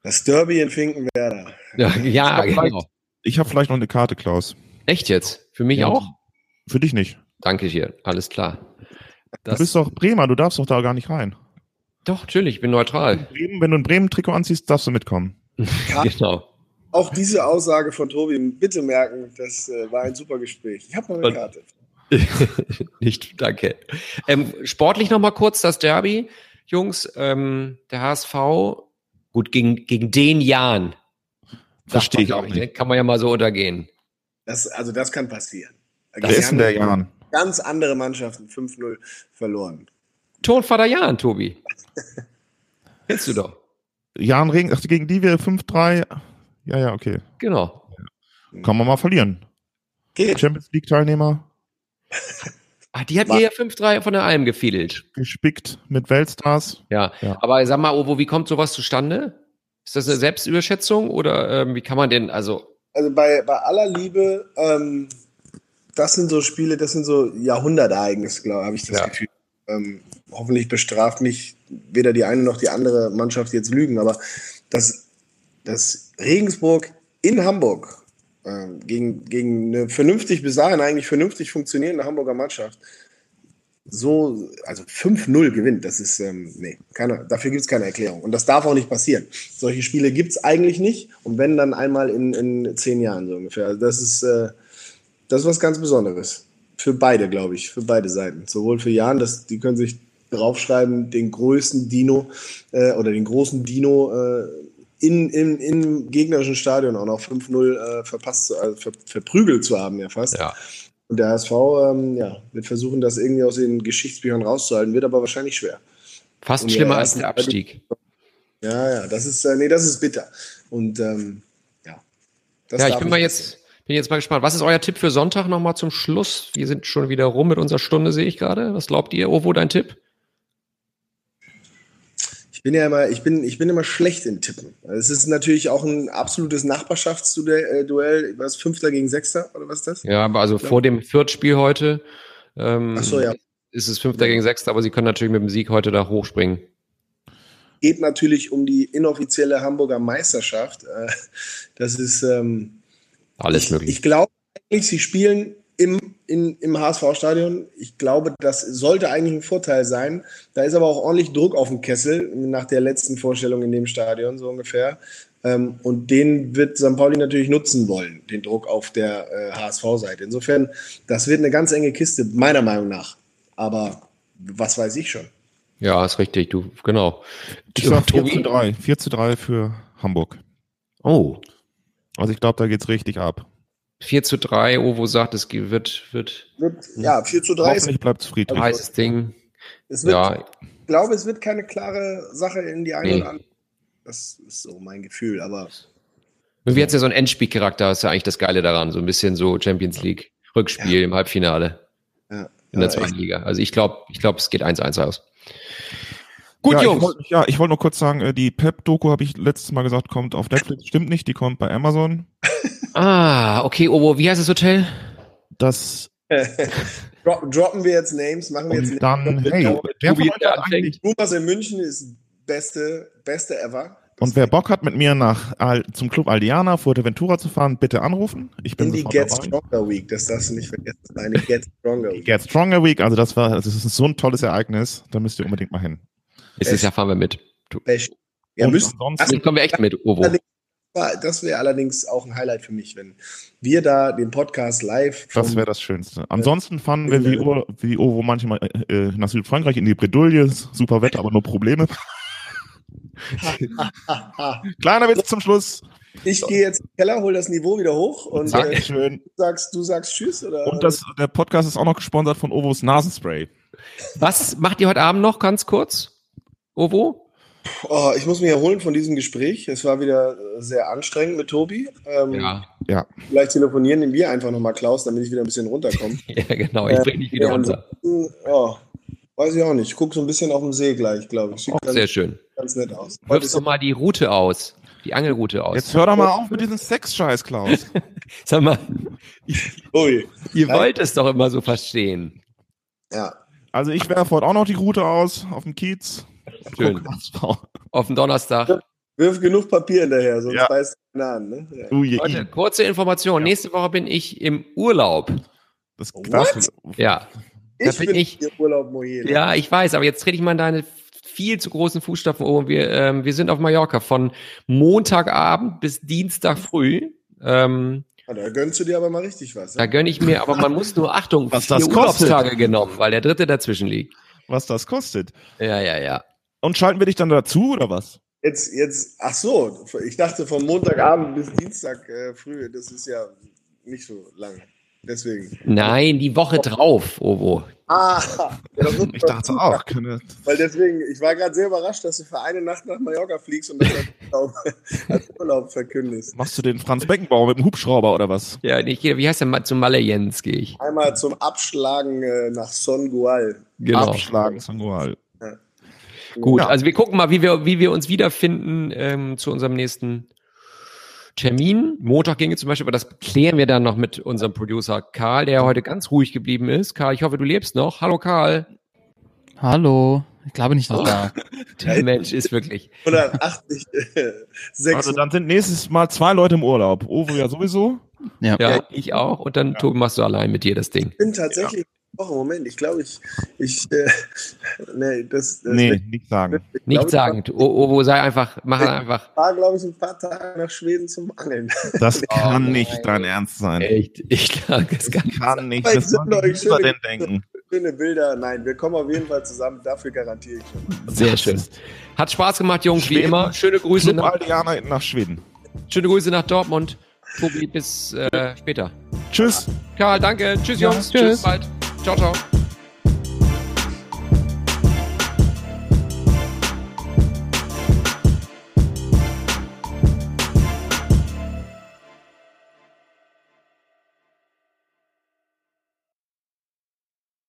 Das Derby in Finkenwerder. Ja, ja ich genau. Ich habe vielleicht noch eine Karte, Klaus. Echt jetzt? Für mich Ja. auch? Für dich nicht. Danke dir, alles klar. Du bist doch Bremer, du darfst doch da gar nicht rein. doch, natürlich, ich bin neutral. Bremen, wenn du ein Bremen-Trikot anziehst, darfst du mitkommen. Ja. Genau. Auch diese Aussage von Tobi, bitte merken, das äh, war ein super Gespräch. Ich habe noch eine Karte. Nicht, danke. Ähm, sportlich noch mal kurz das Derby, Jungs. Ähm, der HSV, gut, gegen, gegen den Jan. Verstehe ich auch man, nicht. ne? Kann man ja mal so untergehen. Das, also das kann passieren. Wer ist denn der Jan? Ganz andere Mannschaften 5-0 verloren. Tonvater Jan, Tobi. Kennst du doch. Jan Regen, ach, gegen die wir 5-3. Ja, ja, okay. Genau. Kann man mal verlieren. Geht. Champions League-Teilnehmer, Ah, die hat ihr ja 5-3 von der Alm gefädelt. gespickt mit Weltstars. Ja. Ja. Aber sag mal, Ovo, wie kommt sowas zustande? Ist das eine Selbstüberschätzung oder ähm, wie kann man denn, also, Also bei, bei aller Liebe, ähm, das sind so Spiele, das sind so Jahrhundertereignisse, glaube habe ich das Ja. Gefühl. Ähm, hoffentlich bestraft mich weder die eine noch die andere Mannschaft jetzt Lügen, aber das, das Regensburg in Hamburg ähm, gegen, gegen eine vernünftig, bis dahin eigentlich vernünftig funktionierende Hamburger Mannschaft so, also 5-0 gewinnt, das ist, ähm, nee, keine, dafür gibt es keine Erklärung. Und das darf auch nicht passieren. Solche Spiele gibt es eigentlich nicht. Und wenn, dann einmal in, in zehn Jahren so ungefähr. Also das ist, äh, das ist was ganz Besonderes. Für beide, glaube ich, für beide Seiten. Sowohl für Jan, das, die können sich draufschreiben, den größten Dino äh, oder den großen Dino äh, in, in, im gegnerischen Stadion auch noch 5-0 äh, verpasst, also ver, verprügelt zu haben, ja fast. ja. Und der HSV ähm, ja, wird versuchen, das irgendwie aus den Geschichtsbüchern rauszuhalten, wird aber wahrscheinlich schwer. Fast Und schlimmer als der Abstieg. Ja, ja, das ist, äh, nee, das ist bitter. Und ähm, ja. Das Ja, ich bin mal jetzt, bin jetzt mal gespannt. Was ist euer Tipp für Sonntag nochmal zum Schluss? Wir sind schon wieder rum mit unserer Stunde, sehe ich gerade. Was glaubt ihr? Ovo, dein Tipp? Ich bin ja immer, ich bin, ich bin immer schlecht in Tippen. Es ist natürlich auch ein absolutes Nachbarschaftsduell. Was Fünfter gegen Sechster oder was ist das? Ja, aber also vor dem Viertspiel heute ähm, Ach so, ja. ist es Fünfter gegen Sechster, aber sie können natürlich mit dem Sieg heute da hochspringen. Geht natürlich um die inoffizielle Hamburger Meisterschaft. Äh, Das ist ähm, Alles ich, möglich. Ich glaube eigentlich, sie spielen im, in, im HSV-Stadion. Ich glaube, das sollte eigentlich ein Vorteil sein. Da ist aber auch ordentlich Druck auf dem Kessel nach der letzten Vorstellung in dem Stadion, so ungefähr. Ähm, und den wird St. Pauli natürlich nutzen wollen, den Druck auf der äh, HSV-Seite. Insofern, das wird eine ganz enge Kiste, meiner Meinung nach. Aber was weiß ich schon. Ja, ist richtig. Du, genau. Ich sag 4 Tobi? zu 3. 4 zu 3 für Hamburg. Oh, Also ich glaube, da geht's richtig ab. 4 zu 3. Ovo sagt, es wird, wird Wird, ja, 4 zu 3 ist, Hoffentlich bleibt es friedlich. heißes Ding. es wird, Ja, Ich glaube, es wird keine klare Sache in die eine Nee. oder andere. Das ist so mein Gefühl, aber irgendwie hat es ja so einen Endspielcharakter, ist ja eigentlich das Geile daran. So ein bisschen so Champions League Rückspiel im Halbfinale ja. in der Ja, zweiten. Liga. Also ich glaube, ich glaube, es geht 1-1 aus. Gut, ja, Jungs. Ich wollt, ja, ich wollte nur kurz sagen, äh, die Pep-Doku habe ich letztes Mal gesagt, kommt auf Netflix. Stimmt nicht, die kommt bei Amazon. Ah, okay, Ovo, wie heißt das Hotel? Das Dro droppen wir jetzt Names, machen wir jetzt und dann, hey, Tobi, wer von der euch hat eigentlich, Thomas in München ist beste, beste ever. und wer Bock hat, mit mir nach Al, zum Club Aldiana, Fuerteventura zu fahren, bitte anrufen. Ich bin in die Get dabei. Stronger Week, das darfst du nicht vergessen. Eine Get Stronger Week. Get Stronger Week, also das war, das ist so ein tolles Ereignis, da müsst ihr unbedingt mal hin. Nächstes Jahr fahren wir mit. Best. Ja, Und müsst, ansonsten- Dann kommen wir echt mit, Ovo. Das wäre allerdings auch ein Highlight für mich, wenn wir da den Podcast live Das wäre das Schönste. Ansonsten fahren wir wie, Ur- wie Ovo manchmal äh, nach Südfrankreich in die Bredouille. Super Wetter, aber nur Probleme. Kleiner Witz zum Schluss. Ich gehe jetzt in den Keller, hol das Niveau wieder hoch und äh, du, Dankeschön. sagst, du sagst Tschüss oder Und das, der Podcast ist auch noch gesponsert von Ovos Nasenspray. Was macht ihr heute Abend noch ganz kurz? Ovo? Oh, ich muss mich erholen von diesem Gespräch. Es war wieder äh, sehr anstrengend mit Tobi. Ähm, Ja. Vielleicht telefonieren wir einfach nochmal, Klaus, damit ich wieder ein bisschen runterkomme. Ja, genau. Ich bringe dich wieder Ja, runter. Ja, weiß ich auch nicht. Ich gucke so ein bisschen auf den See gleich, glaube ich. Sieht Auch ganz, sehr schön. ganz nett aus. Heute Wirf ist doch mal die Route aus. Die Angelroute aus. Jetzt hör doch mal auf mit diesem Sexscheiß, Klaus. Sag mal, Ui. ihr Nein. wollt es doch immer so verstehen. Ja. Also ich werfe heute auch noch die Route aus auf dem Kiez. Schön. Auf den Donnerstag. Wirf genug Papier hinterher, sonst Ja. beißt keiner an. Ne? Ja. Leute, kurze Information. Nächste Woche bin ich im Urlaub. das, das, Ja. Da Ich bin bin ich- Urlaub Moje. Ja, ich weiß, aber jetzt trete ich mal in deine viel zu großen Fußstapfen um. Wir, ähm, wir sind auf Mallorca von Montagabend bis Dienstag früh. Ähm, Ah, Da gönnst du dir aber mal richtig was. da Ne? gönne ich mir, aber man muss nur, Achtung, Was vier das kostet. Urlaubstage genommen, weil der dritte dazwischen liegt. was das kostet. Ja, ja, ja. Und schalten wir dich dann dazu oder was? Jetzt, jetzt, ach so, ich dachte von Montagabend bis Dienstag äh, früh, das ist ja nicht so lang. Deswegen. Nein, die Woche drauf, Ovo. Ah, ja, Ich dachte auch. Keine, Weil deswegen, ich war gerade sehr überrascht, dass du für eine Nacht nach Mallorca fliegst und das als Urlaub, verkündest. machst du den Franz Beckenbauer mit dem Hubschrauber oder was? Ja, ich gehe, wie heißt der, Ma- zum Malle Jens gehe ich. Einmal zum Abschlagen äh, nach Son Gual. Genau. Abschlagen, Sangoal. Gut, Ja. also wir gucken mal, wie wir, wie wir uns wiederfinden ähm, zu unserem nächsten Termin. Montag ginge zum Beispiel, aber das klären wir dann noch mit unserem Producer Karl, der heute ganz ruhig geblieben ist. Karl, ich hoffe, du lebst noch. Hallo Karl. Hallo. Ich glaube nicht noch da. Der Mensch ist wirklich. 180, äh, sechs. Also dann sind nächstes Mal zwei Leute im Urlaub. Ovo ja sowieso. Ja. Ja, ich auch. Und dann Tobi, machst du allein mit dir das Ding. Ich bin tatsächlich, oh Moment, ich glaube, ich, ich, äh, nee, das, das Nee, nicht sagen. ich Nicht sagen. Ovo, sei einfach, mach einfach. Ich war, glaube ich, ein paar Tage nach Schweden zum Angeln. Das kann nein. nicht dein Ernst sein. Echt, ich glaube, das kann Kann nicht. Das ich sind soll nicht über schöne- den denken. Schöne Bilder. Nein, wir kommen auf jeden Fall zusammen. Dafür garantiere ich schon. Sehr schön. Hat Spaß gemacht, Jungs, wie Schweden. immer. Schöne Grüße, nach, nach Schweden. schöne Grüße nach Dortmund. Tobi, bis äh, später. Tschüss. Karl, danke. Tschüss, Ja, Jungs. tschüss. Tschüss, bald. Ciao, ciao.